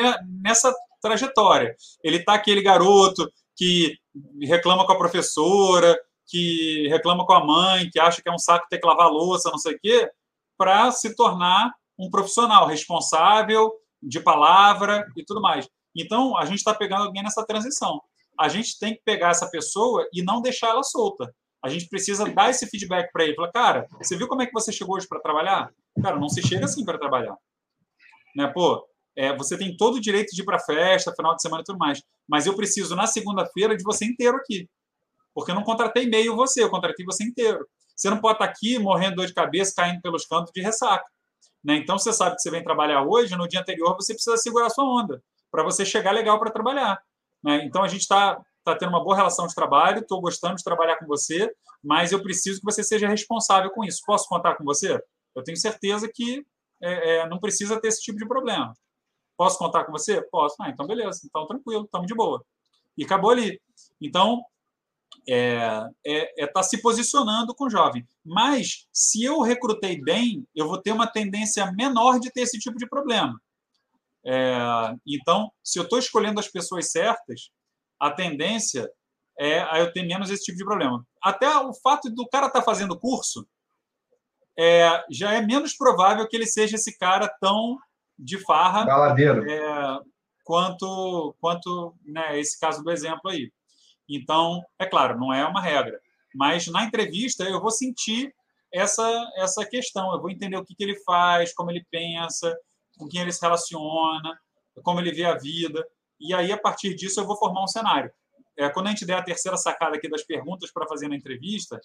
nessa trajetória. Ele está aquele garoto que reclama com a professora, que reclama com a mãe, que acha que é um saco ter que lavar louça, não sei o quê, para se tornar um profissional responsável, de palavra e tudo mais. Então, a gente está pegando alguém nessa transição. A gente tem que pegar essa pessoa e não deixar ela solta. A gente precisa dar esse feedback para ele. Falar, cara, você viu como é que você chegou hoje para trabalhar? Cara, não se chega assim para trabalhar. Né? Pô, é, você tem todo o direito de ir para festa, final de semana e tudo mais. Mas eu preciso, na segunda-feira, de você inteiro aqui. Porque eu não contratei meio você, eu contratei você inteiro. Você não pode estar tá aqui morrendo dor de cabeça, caindo pelos cantos de ressaca. Né? Então, você sabe que você vem trabalhar hoje, no dia anterior você precisa segurar sua onda, para você chegar legal para trabalhar. Né? Então, a gente está tá tendo uma boa relação de trabalho, estou gostando de trabalhar com você, mas eu preciso que você seja responsável com isso. Posso contar com você? Eu tenho certeza que é, é, não precisa ter esse tipo de problema. Posso contar com você? Posso. Ah, então beleza. Então tranquilo, estamos de boa. E acabou ali. Então, é é, é tá se posicionando com o jovem. Mas, se eu recrutei bem, eu vou ter uma tendência menor de ter esse tipo de problema. É, então, se eu estou escolhendo as pessoas certas, a tendência é a eu ter menos esse tipo de problema. Até o fato do cara estar tá fazendo curso é, já é menos provável que ele seja esse cara tão de farra é, quanto, quanto né, esse caso do exemplo aí. Então, é claro, não é uma regra, mas na entrevista eu vou sentir essa, essa questão, eu vou entender o que, que ele faz, como ele pensa, com quem ele se relaciona, como ele vê a vida, e aí, a partir disso, eu vou formar um cenário. É, quando a gente der a terceira sacada aqui das perguntas para fazer na entrevista,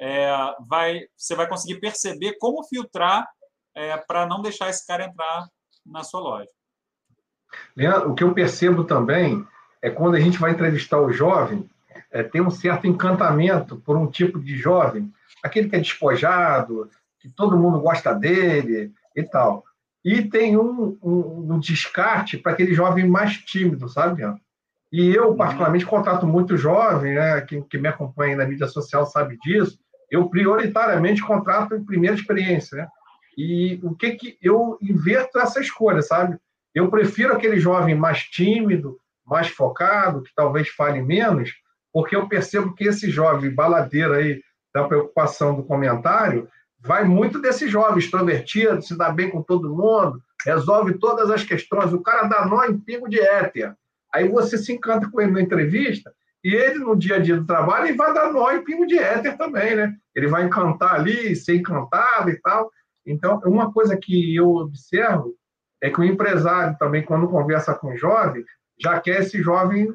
é, vai, você vai conseguir perceber como filtrar é, para não deixar esse cara entrar na sua loja. Leandro, o que eu percebo também é quando a gente vai entrevistar o jovem, é, tem um certo encantamento por um tipo de jovem, aquele que é despojado, que todo mundo gosta dele e tal. E tem um, um, um descarte para aquele jovem mais tímido, sabe, Leandro? E eu, particularmente, contrato muito jovem, né? Quem que me acompanha na mídia social sabe disso. Eu prioritariamente contrato em primeira experiência, né? E o que que eu inverto essa escolha, sabe? Eu prefiro aquele jovem mais tímido, mais focado, que talvez fale menos, porque eu percebo que esse jovem baladeiro aí da preocupação do comentário vai muito desse jovem extrovertido, se dá bem com todo mundo, resolve todas as questões. O cara dá nó em pingo de éter. Aí você se encanta com ele na entrevista e ele, no dia a dia do trabalho, ele vai dar nó em pingo de éter também, né? Ele vai encantar ali, ser encantado e tal. Então, uma coisa que eu observo é que o empresário também, quando conversa com o jovem, já quer esse jovem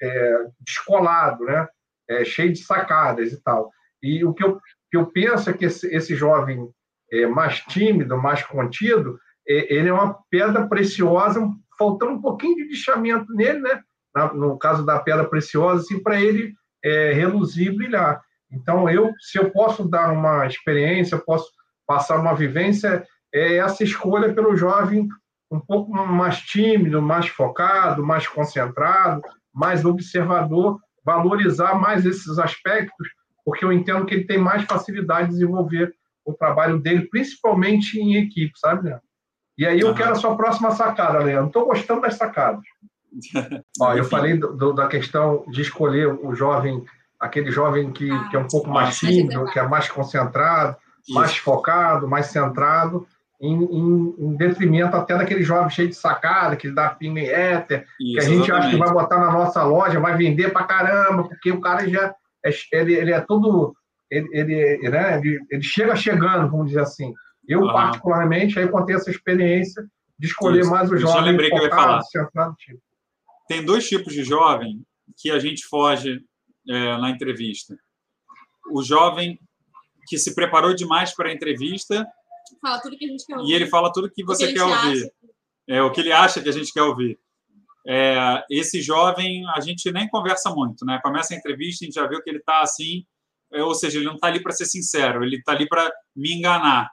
é, descolado, né? É, cheio de sacadas e tal. E o que eu, que eu penso é que esse, esse jovem é, mais tímido, mais contido, é, ele é uma pedra preciosa, faltando um pouquinho de lixamento nele, né? Na, no caso da pedra preciosa, assim, para ele é, reluzir e brilhar. Então, eu, se eu posso dar uma experiência, posso passar uma vivência, é essa escolha pelo jovem um pouco mais tímido, mais focado, mais concentrado, mais observador, valorizar mais esses aspectos, porque eu entendo que ele tem mais facilidade de desenvolver o trabalho dele, principalmente em equipe, sabe, Leandro? E aí eu quero a sua próxima sacada, Leandro. Estou gostando das sacadas. <laughs> Ó, eu falei do, do, da questão de escolher o jovem, aquele jovem que, que é um pouco mais tímido, que é mais concentrado, mais focado, mais centrado em, em, em, detrimento até daquele jovem cheio de sacada, que dá pinga em éter, Isso, que a gente exatamente. acha que vai botar na nossa loja, vai vender pra caramba, porque o cara já é, ele, ele é todo. Ele, ele, né, ele, ele chega chegando, vamos dizer assim. Eu, uhum. particularmente, aí contei essa experiência de escolher Isso. mais o jovem. Eu já lembrei focado, que eu ia falar. Tipo. Tem dois tipos de jovem que a gente foge é, na entrevista. O jovem que se preparou demais para a entrevista Fala tudo que a gente quer ouvir. E ele fala tudo que você que quer ouvir. Acha. É o que ele acha que a gente quer ouvir. É, esse jovem, a gente nem conversa muito, né? Começa a entrevista, a gente já viu que ele está assim, é, ou seja, ele não está ali para ser sincero, ele está ali para me enganar.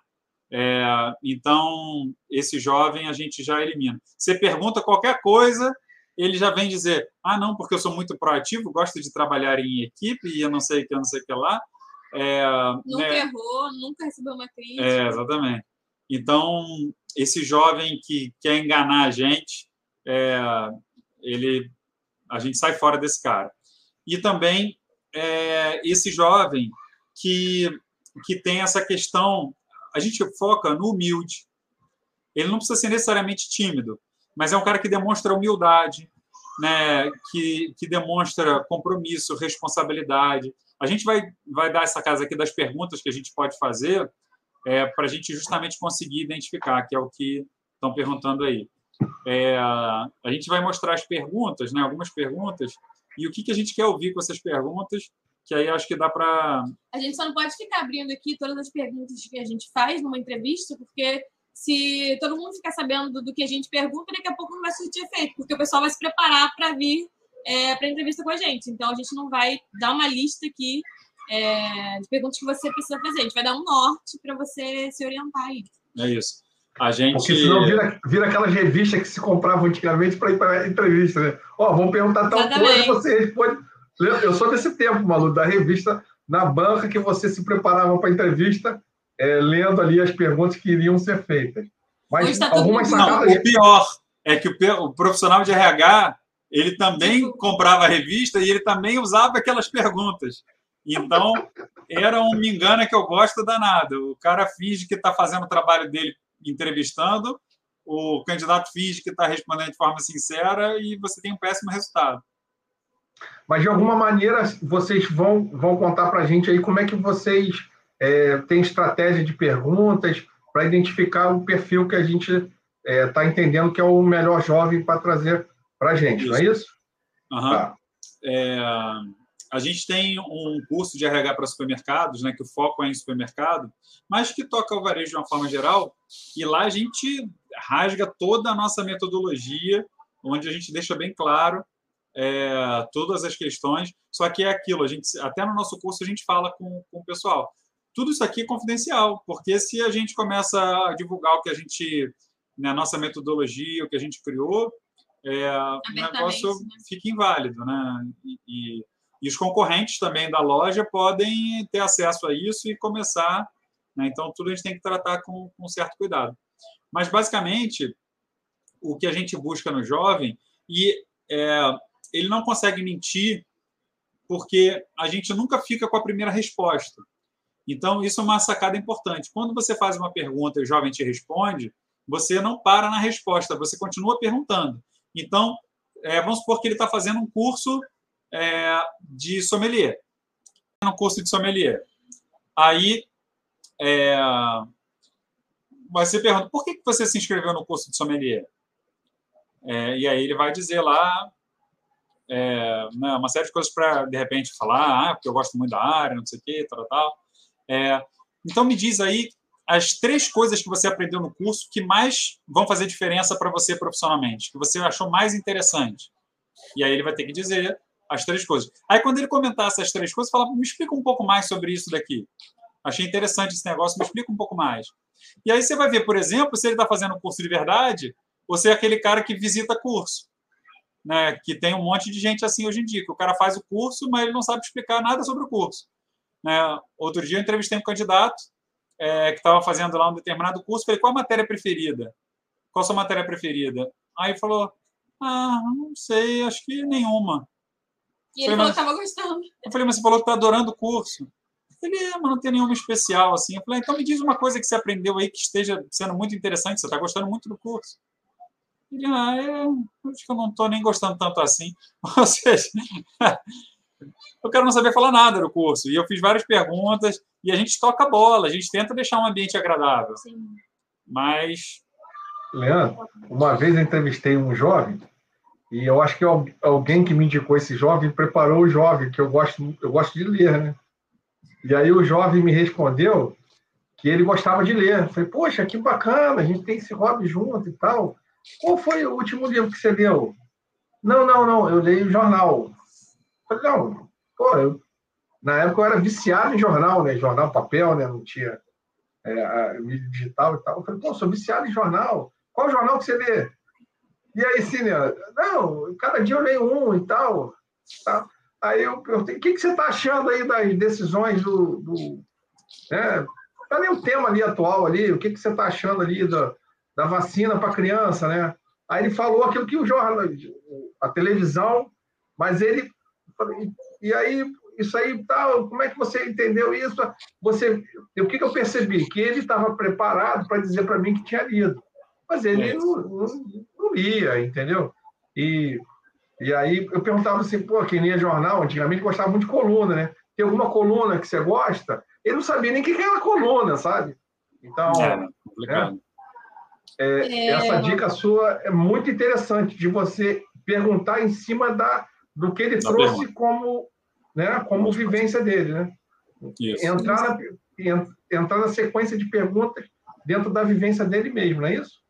É, então, esse jovem a gente já elimina. Você pergunta qualquer coisa, ele já vem dizer: ah, não, porque eu sou muito proativo, gosto de trabalhar em equipe e eu não sei o que, eu não sei o que lá. É, nunca né? errou, nunca recebeu uma crítica. É, exatamente. Então, esse jovem que quer enganar a gente, é, ele, a gente sai fora desse cara. E também é, esse jovem que, que tem essa questão, a gente foca no humilde. Ele não precisa ser necessariamente tímido, mas é um cara que demonstra humildade, né, que, que demonstra compromisso, responsabilidade. A gente vai, vai dar essa casa aqui das perguntas que a gente pode fazer é, para a gente justamente conseguir identificar, que é o que estão perguntando aí. É, a gente vai mostrar as perguntas, né, algumas perguntas, e o que, que a gente quer ouvir com essas perguntas, que aí acho que dá para. A gente só não pode ficar abrindo aqui todas as perguntas que a gente faz numa entrevista, porque se todo mundo ficar sabendo do que a gente pergunta, daqui a pouco não vai surtir efeito, porque o pessoal vai se preparar para vir é, para entrevista com a gente. Então, a gente não vai dar uma lista aqui é, de perguntas que você precisa fazer. A gente vai dar um norte para você se orientar aí. É isso. A gente... Porque senão vira, vira aquelas revistas que se compravam antigamente para ir para entrevista, né? Ó, oh, vão perguntar tal Exatamente. coisa e você responde. Eu sou desse tempo, Malu, da revista na banca que você se preparava para a entrevista é, lendo ali as perguntas que iriam ser feitas. Mas tá algumas sacadas... Não, o pior é que o, o, profissional de RH ele também tipo... comprava a revista e ele também usava aquelas perguntas. Então, era um me engana que eu gosto danado. O cara finge que está fazendo o trabalho dele entrevistando, o candidato finge que está respondendo de forma sincera e você tem um péssimo resultado. Mas, de alguma maneira, vocês vão, vão contar para a gente aí como é que vocês é, tem estratégia de perguntas para identificar o perfil que a gente está é, tá entendendo que é o melhor jovem para trazer para a gente, isso. não é isso? Uhum. Tá. É, a gente tem um curso de RH para supermercados, né, que o foco é em supermercado, mas que toca o varejo de uma forma geral, e lá a gente rasga toda a nossa metodologia, onde a gente deixa bem claro é, todas as questões, só que é aquilo, a gente, até no nosso curso a gente fala com, com o pessoal, tudo isso aqui é confidencial, porque se a gente começa a divulgar o que a gente, na né, nossa metodologia, o que a gente criou, é, o negócio né? fica inválido, né? E, e, e, os concorrentes também da loja podem ter acesso a isso e começar. Né? Então, tudo a gente tem que tratar com, com certo cuidado. Mas, basicamente, o que a gente busca no jovem, e é, ele não consegue mentir porque a gente nunca fica com a primeira resposta. Então, isso é uma sacada importante. Quando você faz uma pergunta e o jovem te responde, você não para na resposta, você continua perguntando. Então, é, vamos supor que ele está fazendo um curso é, de sommelier. Um curso de sommelier. Aí, é, você pergunta, por que você se inscreveu no curso de sommelier? É, e aí ele vai dizer lá é, né, uma série de coisas para, de repente, falar, ah, porque eu gosto muito da área, não sei o quê, tal, tal. É, então, me diz aí as três coisas que você aprendeu no curso que mais vão fazer diferença para você profissionalmente, que você achou mais interessante. E aí ele vai ter que dizer as três coisas. Aí, quando ele comentar essas três coisas, fala, me explica um pouco mais sobre isso daqui. Achei interessante esse negócio, me explica um pouco mais. E aí você vai ver, por exemplo, se ele está fazendo um curso de verdade, ou se é aquele cara que visita curso. Né, que tem um monte de gente assim hoje em dia, que o cara faz o curso, mas ele não sabe explicar nada sobre o curso. Né? Outro dia eu entrevistei um candidato é, que estava fazendo lá um determinado curso, falei, qual a matéria preferida? Qual a sua matéria preferida? Aí falou, ah, não sei, acho que nenhuma. E ele falei, falou que estava gostando. Eu falei, mas você falou que está adorando o curso. Ele, é, mas não tem nenhuma especial, assim. Eu falei, então me diz uma coisa que você aprendeu aí que esteja sendo muito interessante, você está gostando muito do curso. Ele, ah, eu acho que eu não estou nem gostando tanto assim. <laughs> Ou seja, eu quero não saber falar nada do curso. E eu fiz várias perguntas e a gente toca a bola, a gente tenta deixar um ambiente agradável. Sim. Mas. Leandro, uma vez eu entrevistei um jovem e eu acho que alguém que me indicou esse jovem preparou o jovem, que eu gosto, eu gosto de ler, né? E aí o jovem me respondeu que ele gostava de ler. Eu falei, poxa, que bacana, a gente tem esse hobby junto e tal. Qual foi o último livro que você leu? Não, não, não, eu leio jornal. Falei, não, pô, eu, na época eu era viciado em jornal, né? Jornal papel, né? Não tinha é, mídia digital e tal. Eu falei, pô, sou viciado em jornal. Qual jornal que você lê? E aí, sim, né? Não, cada dia eu leio um e tal. Tá? Aí eu perguntei, o que, que você está achando aí das decisões do... do né? Tá nem o tema ali atual ali, o que, que você está achando ali da, da vacina para criança, né? Aí ele falou aquilo que o jornal, a televisão, mas ele e aí isso aí tal, como é que você entendeu isso? Você, o que, que eu percebi que ele estava preparado para dizer para mim que tinha lido, mas ele é. não, não, não, lia, entendeu? E e aí eu perguntava assim, pô, quem lia jornal antigamente gostava muito de coluna, né? Tem alguma coluna que você gosta? Ele não sabia nem o que era coluna, sabe? Então, é, complicado. É, é, essa dica sua é muito interessante de você perguntar em cima da, do que ele trouxe pergunta. como, né, como vivência dele, né? Isso. Entrar, na, entrar na sequência de perguntas dentro da vivência dele mesmo, não é isso?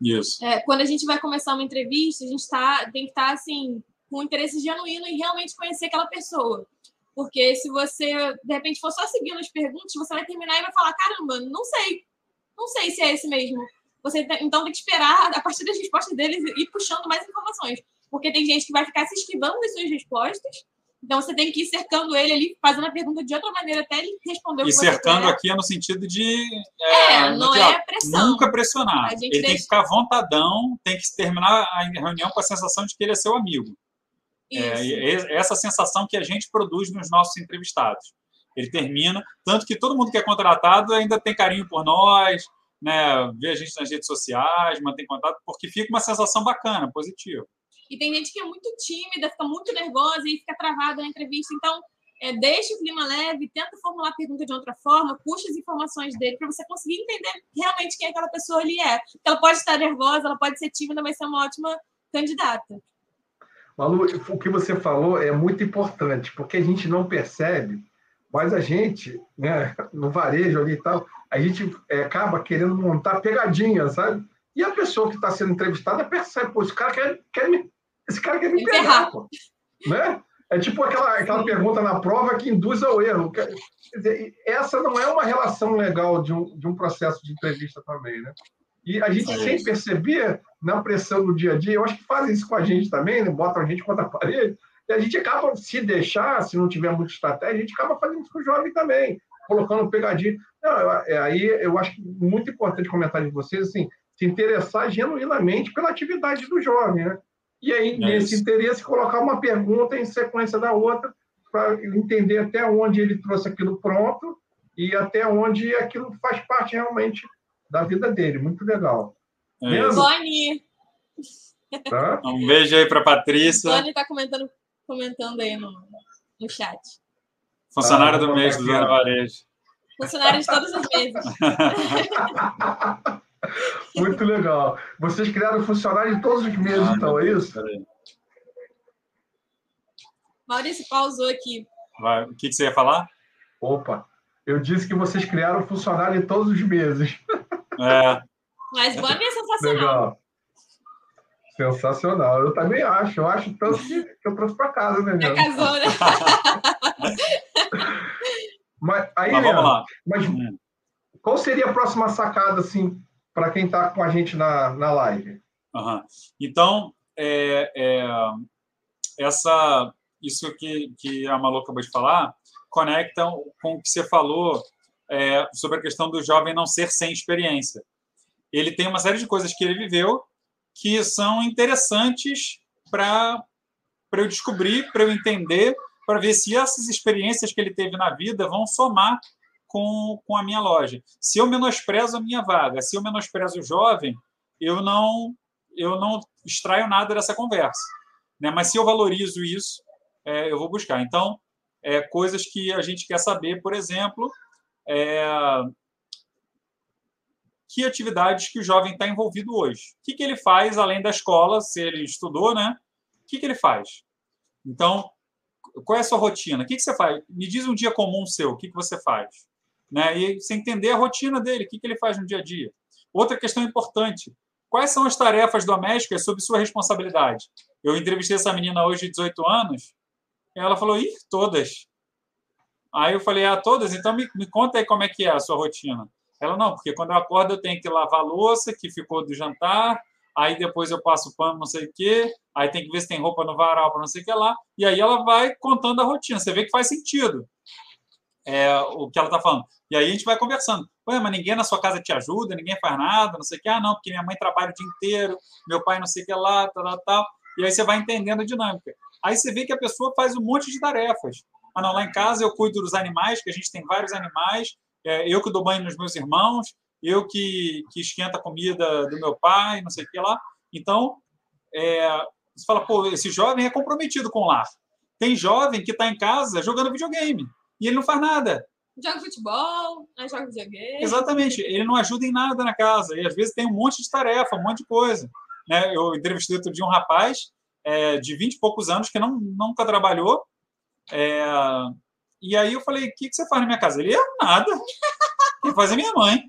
Isso. É, quando a gente vai começar uma entrevista, a gente tá, tem que estar tá, assim, com interesse genuíno em realmente conhecer aquela pessoa. Porque se você, de repente, for só seguindo as perguntas, você vai terminar e vai falar: caramba, não sei. Não sei se é esse mesmo. Você então tem que esperar, a partir das respostas deles, ir puxando mais informações. Porque tem gente que vai ficar se esquivando das suas respostas. Então você tem que ir cercando ele ali, fazendo a pergunta de outra maneira até ele responder o que E cercando aqui é no sentido de. É, é não é pressão. Nunca pressionar. Ele deixa... tem que ficar vontadão, tem que terminar a reunião com a sensação de que ele é seu amigo. É, essa sensação que a gente produz nos nossos entrevistados. Ele termina, tanto que todo mundo que é contratado ainda tem carinho por nós, né, vê a gente nas redes sociais, mantém contato, porque fica uma sensação bacana, positiva. E tem gente que é muito tímida, fica muito nervosa e fica travada na entrevista. Então, é, deixa o clima leve, tenta formular a pergunta de outra forma, puxa as informações dele para você conseguir entender realmente quem aquela pessoa ali é. Ela pode estar nervosa, ela pode ser tímida, mas ser uma ótima candidata. Malu, o que você falou é muito importante, porque a gente não percebe, mas a gente, né, no varejo ali e tal, a gente é, acaba querendo montar pegadinha, sabe? E a pessoa que está sendo entrevistada percebe, pô, esse cara quer, quer me, esse cara quer me pegar, pô. Né? É tipo aquela, aquela pergunta na prova que induz ao erro. Quer dizer, essa não é uma relação legal de um, de um processo de entrevista também, né? E a gente, é sem perceber, na pressão do dia a dia, eu acho que fazem isso com a gente também, né? botam a gente contra a parede, e a gente acaba, se deixar, se não tiver muita estratégia, a gente acaba fazendo isso com o jovem também, colocando pegadinha. Não, é, aí eu acho muito importante comentar de vocês, assim, se interessar genuinamente pela atividade do jovem, né? E aí, é nesse isso. interesse, colocar uma pergunta em sequência da outra, para entender até onde ele trouxe aquilo pronto e até onde aquilo faz parte realmente da vida dele. Muito legal. É Boni! Tá? <laughs> Um beijo aí para Patrícia. Boni está comentando, comentando aí no, no chat. Funcionário ah, do mês do Zona Varejo. Funcionário de todos os meses. <laughs> <laughs> Muito legal. Vocês criaram funcionário de todos os meses, ah, então, é isso? Maurício pausou aqui. Vai. O que, que você ia falar? Opa, eu disse que vocês criaram funcionário de todos os meses. É. Mas Bonnie é sensacional. Legal. Sensacional. Eu também acho. Eu acho tanto que, que eu trouxe para casa, né? Já casou, né? mas aí, mas vamos lá. Mas hum. qual seria a próxima sacada, assim, para quem está com a gente na, na live? Uhum. Então, é, é, essa, isso que, que a Malu acabou de falar conecta com o que você falou é, sobre a questão do jovem não ser sem experiência. Ele tem uma série de coisas que ele viveu que são interessantes para eu descobrir, para eu entender, para ver se essas experiências que ele teve na vida vão somar com, com a minha loja. Se eu menosprezo a minha vaga, se eu menosprezo o jovem, eu não eu não extraio nada dessa conversa. Né? Mas se eu valorizo isso, é, eu vou buscar. Então, é, coisas que a gente quer saber, por exemplo, é, que atividades que o jovem está envolvido hoje. O que, que ele faz além da escola, se ele estudou, né? O que, que ele faz? Então, qual é a sua rotina? O que, que você faz? Me diz um dia comum seu, o que, que você faz? Né? E você entender a rotina dele, o que, que ele faz no dia a dia. Outra questão importante: quais são as tarefas domésticas sob sua responsabilidade? Eu entrevistei essa menina hoje de 18 anos, ela falou: ih, todas. Aí eu falei: ah, todas? Então me, me conta aí como é que é a sua rotina. Ela, não, porque quando eu acordo eu tenho que lavar a louça que ficou do jantar, aí depois eu passo pano, não sei o quê, aí tem que ver se tem roupa no varal para não sei o que lá, e aí ela vai contando a rotina. Você vê que faz sentido é, o que ela está falando. E aí a gente vai conversando. Ué, mas ninguém na sua casa te ajuda, ninguém faz nada, não sei o que. Ah, não, porque minha mãe trabalha o dia inteiro, meu pai não sei o que lá, tal, tal, tal. E aí você vai entendendo a dinâmica. Aí você vê que a pessoa faz um monte de tarefas. Ah, não, lá em casa eu cuido dos animais, que a gente tem vários animais, é, eu que dou banho nos meus irmãos, eu que, que esquenta a comida do meu pai, não sei o que lá. Então, é, você fala, pô, esse jovem é comprometido com o lar. Tem jovem que está em casa jogando videogame e ele não faz nada. Joga futebol, joga videogame. Exatamente, ele não ajuda em nada na casa. E às vezes tem um monte de tarefa, um monte de coisa. Né? Eu entrevistei outro dia um rapaz é, de 20 e poucos anos que não, nunca trabalhou. É, e aí eu falei, o que, que você faz na minha casa? Ele, eu nada. <laughs> Quem faz é minha mãe.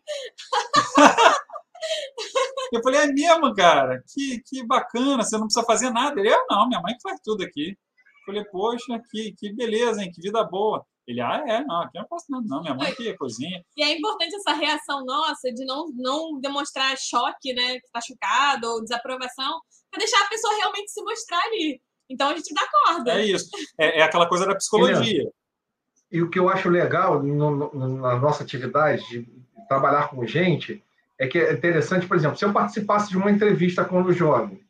<laughs> eu falei, é mesmo, cara? Que, que bacana, você não precisa fazer nada. Ele, eu não, minha mãe que faz tudo aqui. Eu falei, poxa, que, que beleza, hein? Que vida boa. Ele, ah, é, não, aqui eu não faço nada, não, minha mãe que cozinha. E é importante essa reação nossa de não, não demonstrar choque, né, que está chocado, ou desaprovação, para deixar a pessoa realmente se mostrar ali. Então a gente dá corda. É isso. É, é aquela coisa da psicologia. E o que eu acho legal no, no, na nossa atividade de trabalhar com gente é que é interessante, por exemplo, se eu participasse de uma entrevista com o jovem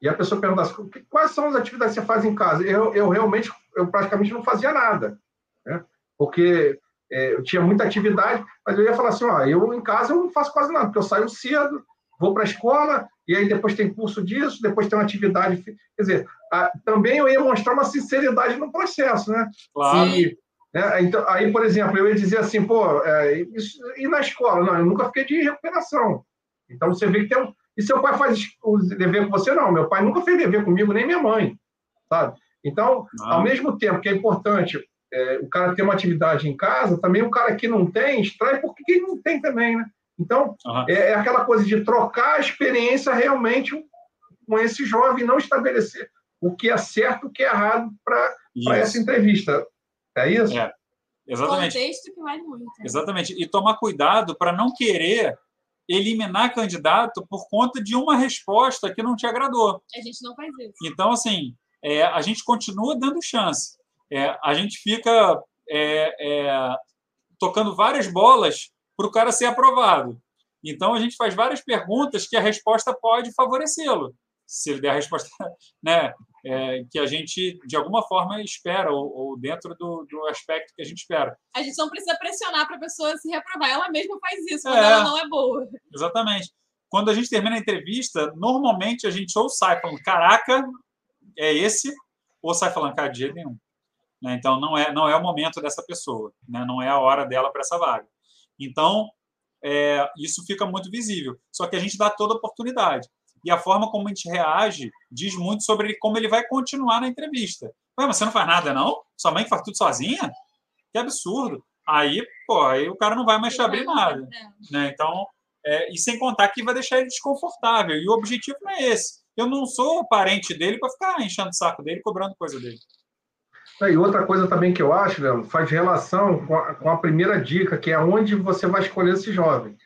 e a pessoa perguntasse quais são as atividades que você faz em casa, eu, eu realmente, eu praticamente não fazia nada né? porque é, eu tinha muita atividade, mas eu ia falar assim, ó, eu em casa eu não faço quase nada, porque eu saio cedo, vou para a escola, e aí depois tem curso disso, depois tem uma atividade. Quer dizer, a, também eu ia mostrar uma sinceridade no processo, né? Claro. E, né, então, aí, por exemplo, eu ia dizer assim, pô, é, isso, e na escola? Não, eu nunca fiquei de recuperação. Então você vê que tem um. E seu pai faz o dever com você? Não, meu pai nunca fez dever comigo, nem minha mãe, sabe? Então, ao mesmo tempo que é importante é, o cara ter uma atividade em casa, também o cara que não tem, extrai porque quem não tem também, né? Então, uhum. é, é, aquela coisa de trocar a experiência realmente com esse jovem, não estabelecer o que é certo, o que é errado para essa entrevista. É isso? É, exatamente. Contexto que vale muito. Exatamente. E tomar cuidado para não querer eliminar candidato por conta de uma resposta que não te agradou. A gente não faz isso. Então, assim, é, a gente continua dando chance. É, a gente fica é, é tocando várias bolas para o cara ser aprovado. Então, a gente faz várias perguntas que a resposta pode favorecê-lo. Se ele der a resposta <laughs> né, é, que a gente, de alguma forma, espera, ou, ou dentro do, do, aspecto que a gente espera. A gente não precisa pressionar para a pessoa se reprovar. Ela mesma faz isso quando é, ela não é boa. Exatamente. Quando a gente termina a entrevista, normalmente a gente ou sai falando, caraca, é esse, ou sai falando, cara, de jeito nenhum. Né? Então, não é, não é o momento dessa pessoa, né? não é a hora dela para essa vaga. Então, é, isso fica muito visível. Só que a gente dá toda oportunidade. E a forma como a gente reage diz muito sobre como ele vai continuar na entrevista. Ué, mas você não faz nada, não? Sua mãe faz tudo sozinha? Que absurdo. Aí, pô, aí o cara não vai mais te abrir nada. Né? Então, é, e sem contar que vai deixar ele desconfortável. E o objetivo não é esse. Eu não sou parente dele para ficar enchendo o saco dele, cobrando coisa dele. E outra coisa também que eu acho, Leandro, faz relação com a, com a, primeira dica, que é onde você vai escolher esse jovem.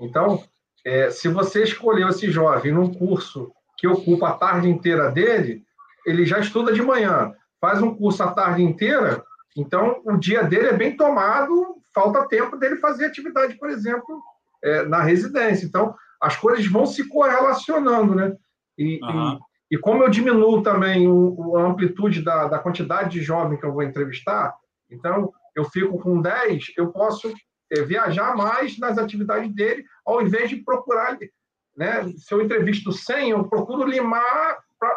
Então, é, se você escolheu esse jovem num curso que ocupa a tarde inteira dele, ele já estuda de manhã, faz um curso a tarde inteira, então o dia dele é bem tomado, falta tempo dele fazer atividade, por exemplo, é, na residência. Então, as coisas vão se correlacionando, né? E, uhum. E como eu diminuo também o, a amplitude da, da quantidade de jovem que eu vou entrevistar, então eu fico com 10, eu posso é, viajar mais nas atividades dele, ao invés de procurar. Né? Se eu entrevisto 100, eu procuro limar pra,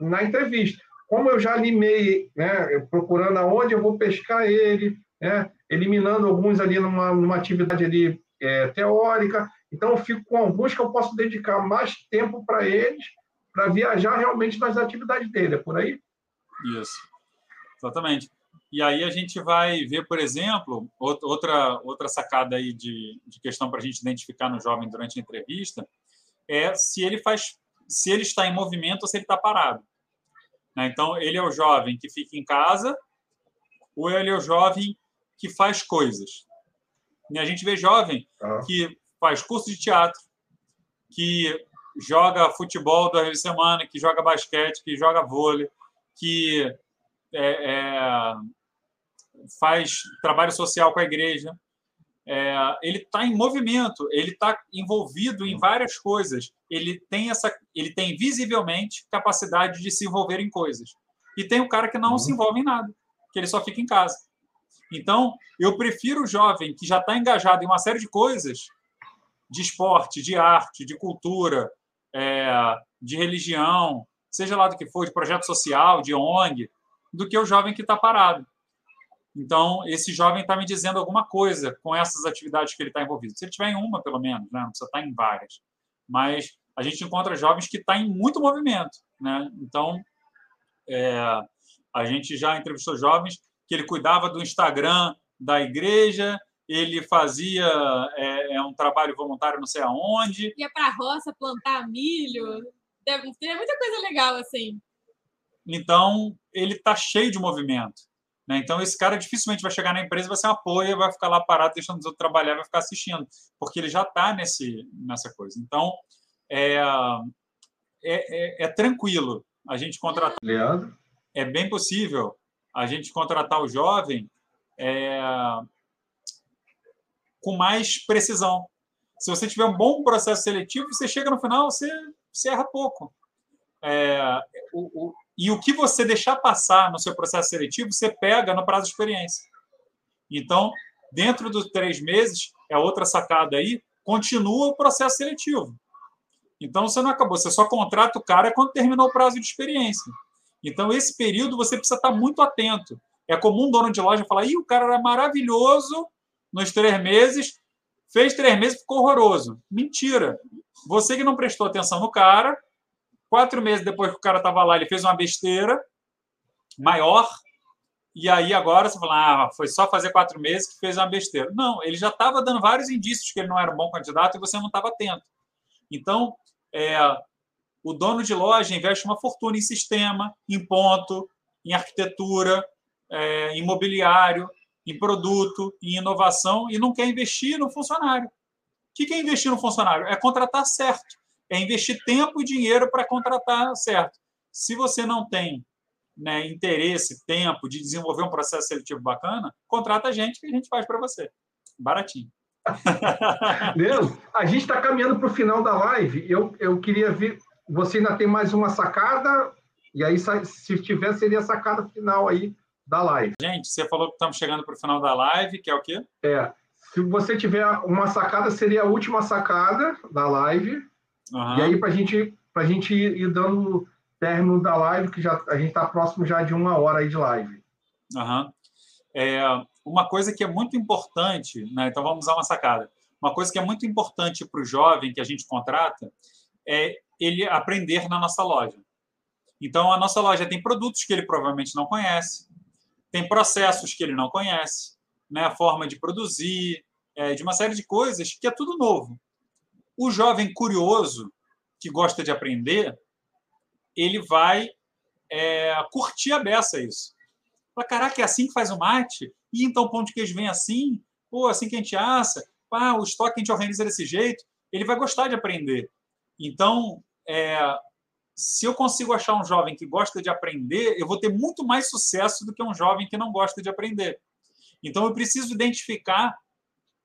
na entrevista. Como eu já limei, né, procurando aonde eu vou pescar ele, né, eliminando alguns ali numa, numa atividade ali, é, teórica, então eu fico com alguns que eu posso dedicar mais tempo para eles para viajar realmente nas atividades dele, é por aí? Isso, exatamente. E aí a gente vai ver, por exemplo, outra, outra sacada aí de, de questão para a gente identificar no jovem durante a entrevista é se ele faz, se ele está em movimento ou se ele está parado. Né? Então, ele é o jovem que fica em casa ou ele é o jovem que faz coisas. E a gente vê jovem que faz curso de teatro, que joga futebol duas vezes semana, que joga basquete, que joga vôlei, que é, é, faz trabalho social com a igreja. É, ele está em movimento, ele está envolvido em várias coisas. Ele tem essa, ele tem visivelmente capacidade de se envolver em coisas. E tem o cara que não uhum. se envolve em nada, que ele só fica em casa. Então, eu prefiro o jovem que já está engajado em uma série de coisas, de esporte, de arte, de cultura, é, de religião, seja lá do que for, de projeto social, de ONG, do que o jovem que está parado. Então, esse jovem está me dizendo alguma coisa com essas atividades que ele está envolvido. Se ele tiver em uma, pelo menos, né? não precisa estar tá em várias. Mas a gente encontra jovens que estão tá em muito movimento. Né? Então, é, a gente já entrevistou jovens que ele cuidava do Instagram da igreja, ele fazia é, é, um trabalho voluntário não sei aonde. Ia para a roça plantar milho. Deve ter muita coisa legal assim. Então, ele está cheio de movimento. Né? Então, esse cara dificilmente vai chegar na empresa, vai ser uma apoio, vai ficar lá parado, deixando os outros trabalhar, vai ficar assistindo, porque ele já está nessa coisa. Então, é, é, é, é tranquilo a gente contratar. Leandro? É bem possível a gente contratar o jovem é, com mais precisão. Se você tiver um bom processo seletivo, você chega no final, você, você erra pouco. É, o, o, e o que você deixar passar no seu processo seletivo, você pega no prazo de experiência. Então, dentro dos três meses, é outra sacada aí, continua o processo seletivo. Então, você não acabou, você só contrata o cara quando terminou o prazo de experiência. Então, esse período você precisa estar muito atento. É comum um dono de loja falar: Ih, o cara era maravilhoso, nos três meses, fez três meses ficou horroroso. Mentira. Você que não prestou atenção no cara, quatro meses depois que o cara estava lá, ele fez uma besteira maior, e aí agora você fala, ah, foi só fazer quatro meses que fez uma besteira. Não, ele já estava dando vários indícios que ele não era um bom candidato e você não estava atento. Então, é, o dono de loja investe uma fortuna em sistema, em ponto, em arquitetura, é, imobiliário, em produto, em inovação e não quer investir no funcionário. que é investir no funcionário? É contratar certo. É investir tempo e dinheiro para contratar certo. Se você não tem né, interesse, tempo de desenvolver um processo seletivo bacana, contrata a gente que a gente faz para você. Baratinho. <laughs> Deus, a gente está caminhando para o final da live. Eu, eu queria ver. Você ainda tem mais uma sacada, e aí, se tiver, seria a sacada final aí da live. Gente, você falou que estamos chegando para o final da live, que é o quê? É. Se você tiver uma sacada, seria a última sacada da live. Uhum. E aí, para gente, a gente ir dando término da live, que já, a gente está próximo já de uma hora aí de live. Uhum. É, uma coisa que é muito importante, né? então vamos usar uma sacada. Uma coisa que é muito importante para o jovem que a gente contrata é ele aprender na nossa loja. Então, a nossa loja tem produtos que ele provavelmente não conhece, tem processos que ele não conhece, né? a forma de produzir, é, de uma série de coisas que é tudo novo. O jovem curioso, que gosta de aprender, ele vai é, curtir a beça isso. Fala, caraca, é assim que faz o mate? E então o pão de queijo vem assim? Pô, assim que a gente assa? Pá, o estoque a gente organiza desse jeito? Ele vai gostar de aprender. Então, é, se eu consigo achar um jovem que gosta de aprender, eu vou ter muito mais sucesso do que um jovem que não gosta de aprender. Então, eu preciso identificar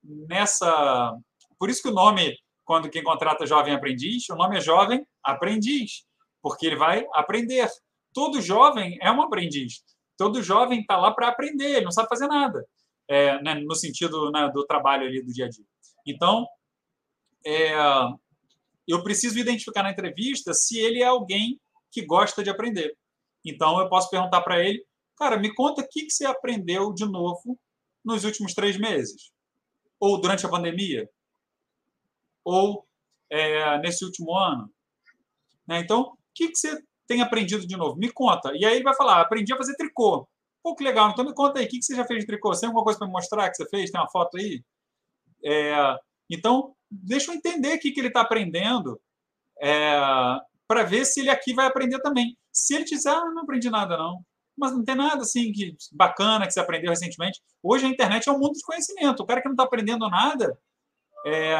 nessa. Por isso que o nome, quando quem contrata jovem aprendiz, o nome é jovem aprendiz, porque ele vai aprender. Todo jovem é um aprendiz. Todo jovem está lá para aprender, ele não sabe fazer nada, é, né, no sentido né, do trabalho ali do dia a dia. Então, é, eu preciso identificar na entrevista se ele é alguém que gosta de aprender. Então, eu posso perguntar para ele, cara, me conta o que, que você aprendeu de novo nos últimos três meses? Ou durante a pandemia? Ou é, nesse último ano? Né? Então, o que, que você tem aprendido de novo? Me conta. E aí ele vai falar, aprendi a fazer tricô. Pô, que legal. Então me conta aí, o que, que você já fez de tricô? Você tem alguma coisa para me mostrar que você fez? Tem uma foto aí? É, então, deixa eu entender o que, ele está aprendendo é, para ver se ele aqui vai aprender também. Se ele disser, ah, não aprendi nada, não. Mas não tem nada assim que bacana que você aprendeu recentemente. Hoje a internet é um mundo de conhecimento. O cara que não está aprendendo nada, é,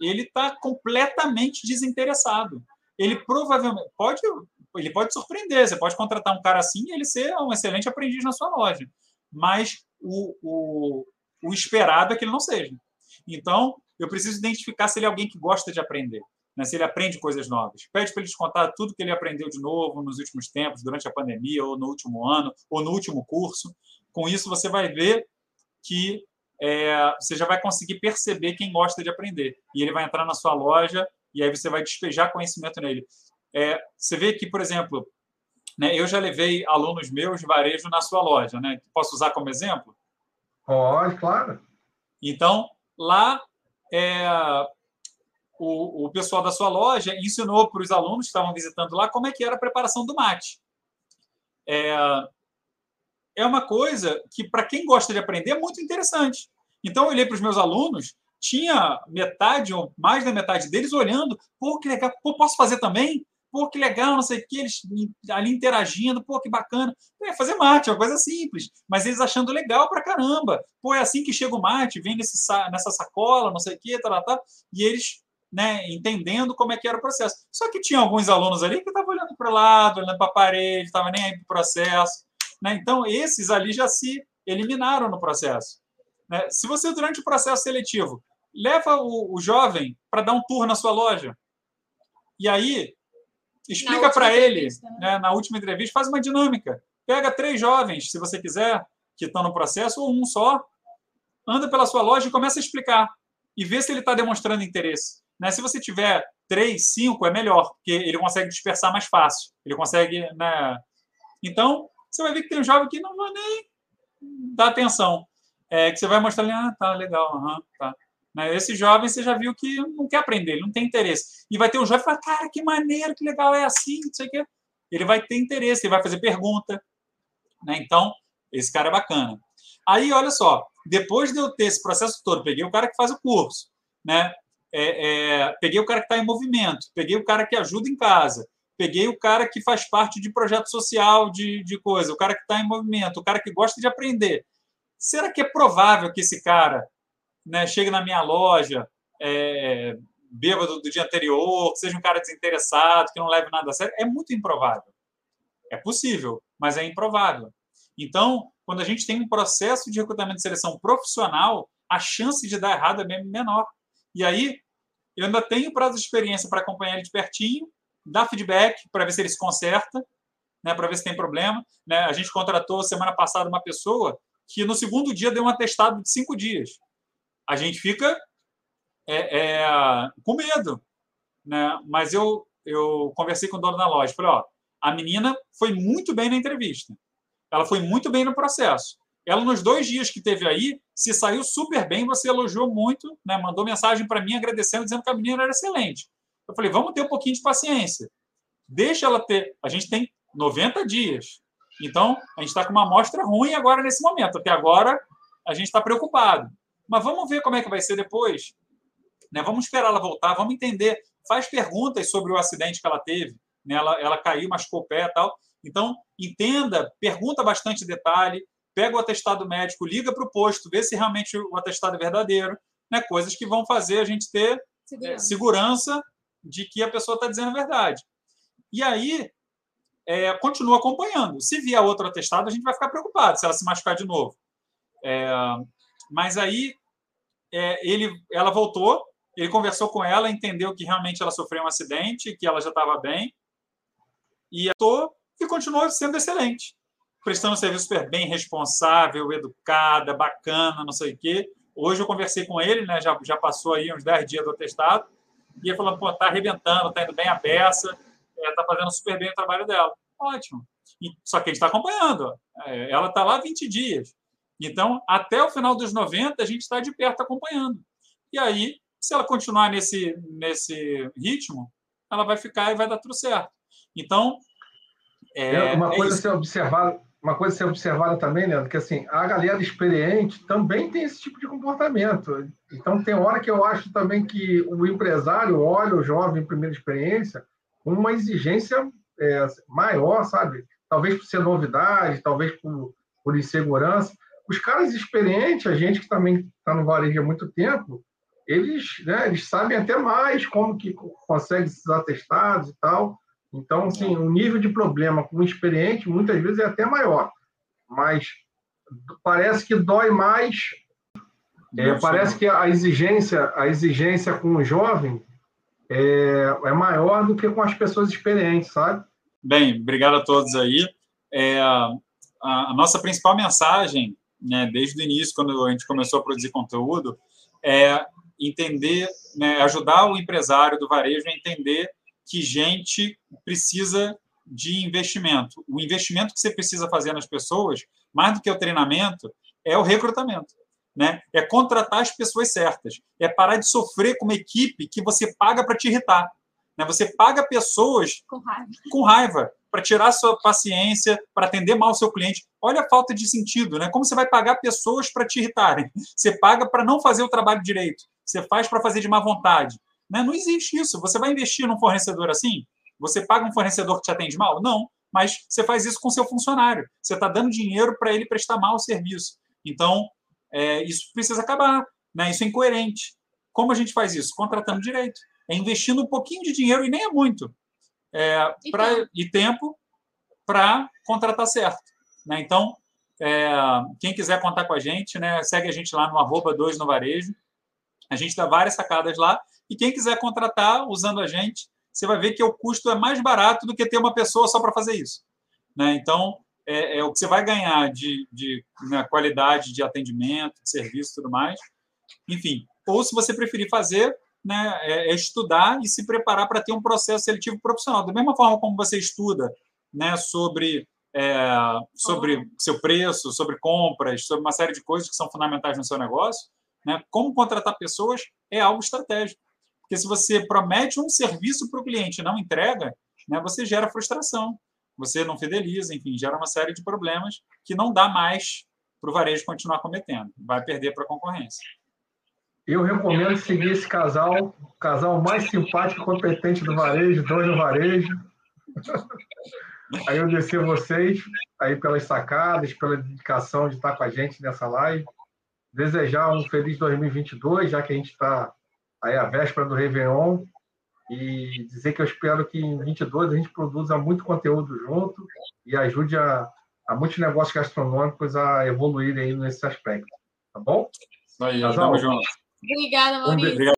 ele está completamente desinteressado. Ele provavelmente pode, ele pode surpreender. Você pode contratar um cara assim e ele ser um excelente aprendiz na sua loja. Mas o, o, o esperado é que ele não seja. Então, eu preciso identificar se ele é alguém que gosta de aprender, né? se ele aprende coisas novas. Pede para ele te contar tudo que ele aprendeu de novo nos últimos tempos, durante a pandemia, ou no último ano, ou no último curso. Com isso, você vai ver que é, você já vai conseguir perceber quem gosta de aprender. E ele vai entrar na sua loja e aí você vai despejar conhecimento nele. É, você vê que, por exemplo, né, eu já levei alunos meus de varejo na sua loja, né? Posso usar como exemplo? Pode, claro. Então, lá é, o, o pessoal da sua loja ensinou para os alunos que estavam visitando lá como é que era a preparação do mate. É, é uma coisa que, para quem gosta de aprender, é muito interessante. Então, eu olhei para os meus alunos, tinha metade ou mais da metade deles olhando, pô, que legal, pô, posso fazer também? Pô, que legal, não sei o que, eles ali interagindo, pô, que bacana. É, fazer mate, é uma coisa simples, mas eles achando legal pra caramba. Pô, é assim que chega o mate, vem nesse, nessa sacola, não sei o que, tá, tá, tá, e eles né, entendendo como é que era o processo. Só que tinha alguns alunos ali que estavam olhando para o lado, olhando para a parede, estavam nem aí para o processo. Né? Então, esses ali já se eliminaram no processo. Né? Se você, durante o processo seletivo, leva o, o jovem para dar um tour na sua loja, e aí Explica para ele, né? né, na última entrevista, faz uma dinâmica. Pega três jovens, se você quiser, que estão no processo, ou um só, anda pela sua loja e começa a explicar. E vê se ele está demonstrando interesse. Né? Se você tiver três, cinco, é melhor, porque ele consegue dispersar mais fácil. Ele consegue. Né? Então, você vai ver que tem um jovem que não vai nem dar atenção. É, que você vai mostrar ali, ah, tá, legal, uhum, tá. Né? Esse jovem você já viu que não quer aprender, ele não tem interesse. E vai ter um jovem que fala, cara, que maneiro, que legal, é assim, não sei o quê. Ele vai ter interesse, ele vai fazer pergunta. Né? Então, esse cara é bacana. Aí, olha só, depois de eu ter esse processo todo, peguei o cara que faz o curso, né? É, é, peguei o cara que está em movimento, peguei o cara que ajuda em casa, peguei o cara que faz parte de projeto social, de, de coisa, o cara que está em movimento, o cara que gosta de aprender. Será que é provável que esse cara né, chegue na minha loja é, bêbado do dia anterior, que seja um cara desinteressado, que não leve nada a sério, é muito improvável. É possível, mas é improvável. Então, quando a gente tem um processo de recrutamento de seleção profissional, a chance de dar errado é menor. E aí, eu ainda tenho prazo de experiência para acompanhar ele de pertinho, dar feedback para ver se ele se conserta, né, para ver se tem problema. Né? A gente contratou semana passada uma pessoa que no segundo dia deu um atestado de cinco dias. A gente fica é, é, com medo. Né? Mas eu, eu conversei com o dono da loja. Falei: ó, a menina foi muito bem na entrevista. Ela foi muito bem no processo. Ela, nos dois dias que teve aí, se saiu super bem. Você elogiou muito, né? mandou mensagem para mim agradecendo, dizendo que a menina era excelente. Eu falei: vamos ter um pouquinho de paciência. Deixa ela ter. A gente tem 90 dias. Então, a gente está com uma amostra ruim agora nesse momento. Até agora, a gente está preocupado. Mas vamos ver como é que vai ser depois. Né? Vamos esperar ela voltar, vamos entender. Faz perguntas sobre o acidente que ela teve. Né? Ela, ela caiu, machucou o pé e tal. Então, entenda, pergunta bastante detalhe, pega o atestado médico, liga para o posto, vê se realmente o atestado é verdadeiro. Né? Coisas que vão fazer a gente ter segurança, é, segurança de que a pessoa está dizendo a verdade. E aí, é, continua acompanhando. Se vier outro atestado, a gente vai ficar preocupado se ela se machucar de novo. É, mas aí é, ele, ela voltou, ele conversou com ela, entendeu que realmente ela sofreu um acidente, que ela já estava bem, e tô, e continuou sendo excelente, prestando serviço super bem, responsável, educada, bacana, não sei o quê. Hoje eu conversei com ele, né, já, já passou aí uns 10 dias do atestado, e ele falou, pô, tá arrebentando, tá indo bem a beça, é, fazendo super bem o trabalho dela. Ótimo. E, só que gente está acompanhando. É, ela está lá 20 dias. Então, até o final dos 90, a gente está de perto acompanhando. E aí, se ela continuar nesse, nesse ritmo, ela vai ficar e vai dar tudo certo. Então, é, uma é coisa a ser observada, uma coisa a ser observada também, Leandro, que assim, a galera experiente também tem esse tipo de comportamento. Então, tem hora que eu acho também que o empresário olha o jovem em primeira experiência uma exigência é, maior, sabe? Talvez por ser novidade, talvez por, por insegurança. Os caras experientes, a gente que também está no varejo há muito tempo, eles, né, eles sabem até mais como que consegue esses atestados e tal. Então, assim, o nível de problema com o experiente muitas vezes é até maior, mas parece que dói mais. É, parece que a exigência, a exigência com o jovem é, é maior do que com as pessoas experientes, sabe? Bem, obrigado a todos aí. É, a, a, nossa principal mensagem, né, desde o início, quando a gente começou a produzir conteúdo, é entender, né, ajudar o empresário do varejo a entender que gente precisa de investimento. O investimento que você precisa fazer nas pessoas, mais do que o treinamento, é o recrutamento né? É contratar as pessoas certas. É parar de sofrer com uma equipe que você paga para te irritar. Né? Você paga pessoas com raiva, com raiva para tirar sua paciência, para atender mal o seu cliente. Olha a falta de sentido, né? Como você vai pagar pessoas para te irritarem? Você paga para não fazer o trabalho direito. Você faz para fazer de má vontade. Né? Não existe isso. Você vai investir num fornecedor assim? Você paga um fornecedor que te atende mal? Não. Mas você faz isso com seu funcionário. Você está dando dinheiro para ele prestar mal o serviço. Então, é, isso precisa acabar, né? Isso é incoerente. Como a gente faz isso? Contratando direito. É investindo um pouquinho de dinheiro, e nem é muito, é, e, pra, tempo. e tempo para contratar certo. Né? Então, é, quem quiser contar com a gente, né, segue a gente lá no arroba 2 no varejo. A gente dá várias sacadas lá. E quem quiser contratar usando a gente, você vai ver que o custo é mais barato do que ter uma pessoa só para fazer isso. Né? Então, é, é, o que você vai ganhar de, de né, qualidade de atendimento, de serviço e tudo mais. Enfim, ou se você preferir fazer, né, é, é estudar e se preparar para ter um processo seletivo profissional. Da mesma forma como você estuda né, sobre, é, sobre seu preço, sobre compras, sobre uma série de coisas que são fundamentais no seu negócio, né, como contratar pessoas é algo estratégico. Porque se você promete um serviço para o cliente e não entrega, né, você gera frustração você não fideliza, enfim, gera uma série de problemas que não dá mais para o varejo continuar cometendo. Vai perder para a concorrência. Eu recomendo seguir esse casal, o casal mais simpático e competente do varejo, dois no varejo. Aí eu descer vocês aí pelas sacadas, pela dedicação de estar com a gente nessa live. Desejar um feliz 2022, já que a gente está aí a véspera do Réveillon e dizer que eu espero que em 22 a gente produza muito conteúdo junto e ajude a, a muitos negócios gastronômicos a evoluir aí nesse aspecto. Tá bom? Isso aí, Casal, tamo junto. Obrigada, Maurício. Um